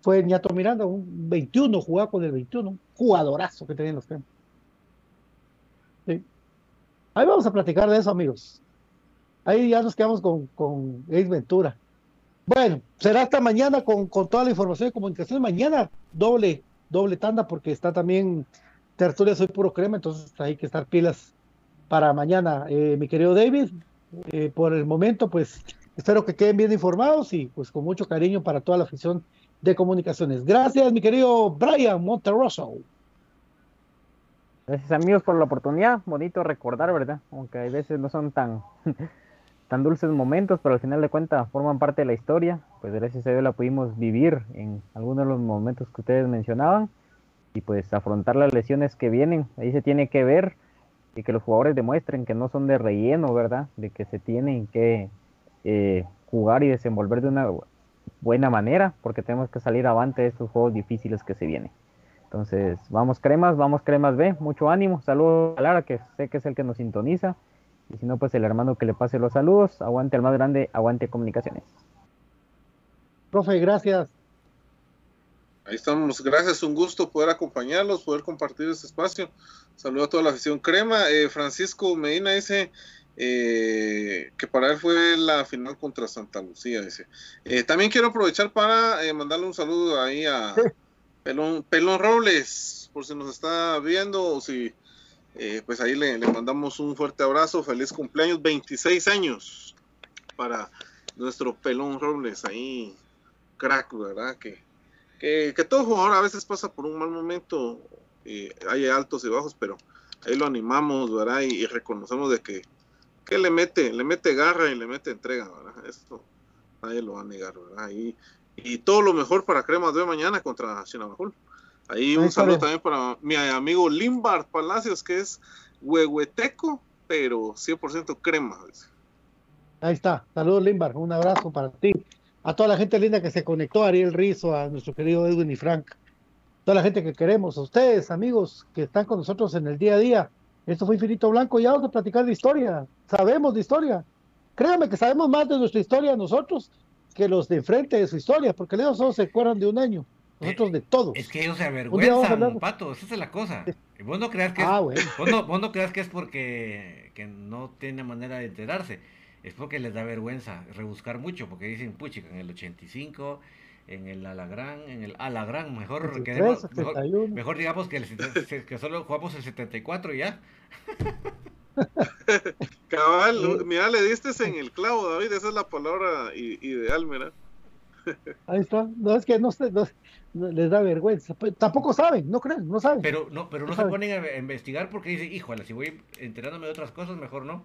Fue Ñato Miranda, un 21, jugaba con el 21. Un jugadorazo que tenían los cremas. Ahí vamos a platicar de eso, amigos. Ahí ya nos quedamos con, con Ace Ventura. Bueno, será hasta mañana con, toda la información de comunicación. Mañana doble, doble tanda porque está también tertulia Soy Puro Crema, entonces hay que estar pilas para mañana. Eh, mi querido David, eh, por el momento, pues espero que queden bien informados y pues con mucho cariño para toda la afición de comunicaciones. Gracias, mi querido Brian Monterroso. Gracias amigos por la oportunidad. Bonito recordar, ¿verdad? Aunque a veces no son tan, tan dulces momentos, pero al final de cuentas forman parte de la historia. Pues gracias a Dios la pudimos vivir en algunos de los momentos que ustedes mencionaban. Y pues afrontar las lesiones que vienen. Ahí se tiene que ver y que los jugadores demuestren que no son de relleno, ¿verdad? De que se tienen que eh, jugar y desenvolver de una buena manera, porque tenemos que salir avante de estos juegos difíciles que se vienen. Entonces, vamos cremas, vamos cremas B, mucho ánimo, saludos a Lara, que sé que es el que nos sintoniza, y si no, pues el hermano que le pase los saludos, aguante al más grande, aguante comunicaciones. Profe, gracias. Ahí estamos, gracias, un gusto poder acompañarlos, poder compartir este espacio. Saludo a toda la afición crema. Eh, Francisco Medina dice eh, que para él fue la final contra Santa Lucía. Dice. Eh, también quiero aprovechar para eh, mandarle un saludo ahí a Pelón, Pelón Robles, por si nos está viendo o si eh, pues ahí le, mandamos un fuerte abrazo, feliz cumpleaños, 26 años para nuestro Pelón Robles, ahí crack, ¿verdad? Que, que, que todo jugador a veces pasa por un mal momento, hay altos y bajos, pero ahí lo animamos, ¿verdad? Y, y reconocemos de que, que le mete, le mete garra y le mete entrega, ¿verdad? Esto nadie lo va a negar, ¿verdad? Y, y todo lo mejor para Cremas de mañana contra Chinabajul. Ahí un Ahí saludo también para mi amigo Limbard Palacios, que es huehueteco, pero 100% crema. Ahí está. Saludos, Limbar. Un abrazo para ti. A toda la gente linda que se conectó, a Ariel Rizo, a nuestro querido Edwin y Frank. Toda la gente que queremos, a ustedes, amigos, que están con nosotros en el día a día. Esto fue Infinito Blanco. Ya vamos a platicar de historia. Sabemos de historia. Créanme que sabemos más de nuestra historia nosotros que los de enfrente de su historia, porque ellos solo se acuerdan de un año. Nosotros de todos. Es que ellos se avergüenzan, pato, esa es la cosa. Vos no creas que es, Ah, bueno. vos no, vos no creas que es porque que no tiene manera de enterarse. es porque les da vergüenza rebuscar mucho, porque dicen, puchica, en el 85, en el Alagrán, en el Alagrán, mejor, que mejor, mejor, digamos que, que solo jugamos el 74 y ya. Cabal, mira, le diste en el clavo, David, esa es la palabra ideal, mira. Ahí está, no es que no, les da vergüenza, pues, tampoco saben, no creen, no saben. Pero no, pero no, se ponen a investigar porque dicen, híjole, si voy enterándome de otras cosas, mejor no.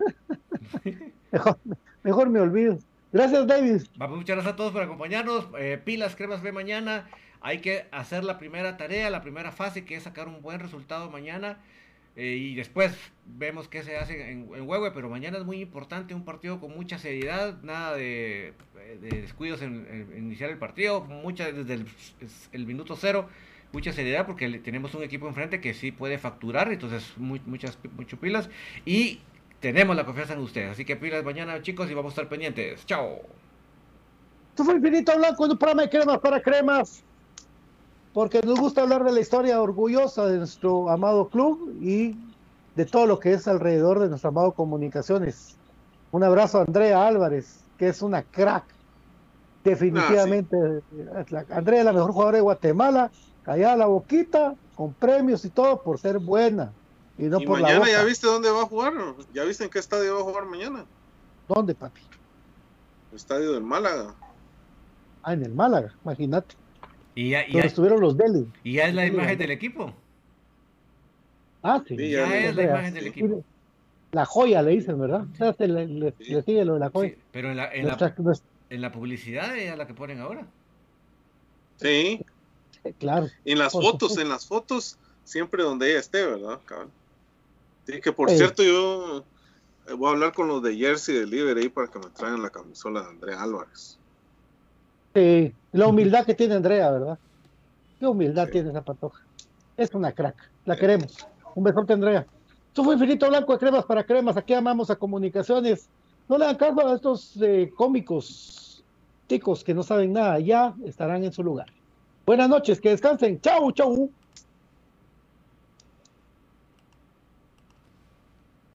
mejor, mejor me olvido. Gracias, David. Vamos, muchas gracias a todos por acompañarnos. Eh, pilas, cremas, ve mañana. Hay que hacer la primera tarea, la primera fase, que es sacar un buen resultado mañana. Eh, y después vemos qué se hace en, en pero mañana es muy importante, un partido con mucha seriedad, nada de, descuidos en, iniciar el partido, mucha desde el, minuto cero, mucha seriedad porque tenemos un equipo enfrente que sí puede facturar, entonces muchas mucho pilas y tenemos la confianza en ustedes, así que pilas mañana chicos y vamos a estar pendientes. Chao. Esto fue Infinito Blanco, un programa de cremas para cremas porque nos gusta hablar de la historia orgullosa de nuestro amado club y de todo lo que es alrededor de nuestro amado Comunicaciones. Un abrazo a Andrea Álvarez, que es una crack, definitivamente. Ah, Andrea es la mejor jugadora de Guatemala, callada la boquita, con premios y todo por ser buena. Y no por mañana ya viste dónde va a jugar? ¿Ya viste en qué estadio va a jugar mañana? ¿Dónde, papi? El estadio del Málaga. Ah, en el Málaga, imagínate. Y ya, estuvieron los Delhi. Y ya es la imagen del equipo. Ah, sí. ya, es la imagen del equipo. La joya le dicen, ¿verdad? O sea, le, sigue lo de la joya. pero en la, en, la, en la publicidad es la que ponen ahora. Sí. Claro. En las fotos, en las fotos, siempre donde ella esté, ¿verdad? Sí, que por cierto, yo eh, voy a hablar con los de Jersey Delivery para que me traigan la camisola de Andrea Álvarez. Sí, la humildad que tiene Andrea, ¿verdad? Qué humildad tiene esa patoja. Es una crack, la queremos. Un besote, Andrea. Esto fue Infinito Blanco de Cremas para Cremas. Aquí amamos a comunicaciones. No le hagan caso a estos eh, cómicos ticos que no saben nada. Ya estarán en su lugar. Buenas noches, que descansen. Chau, chau.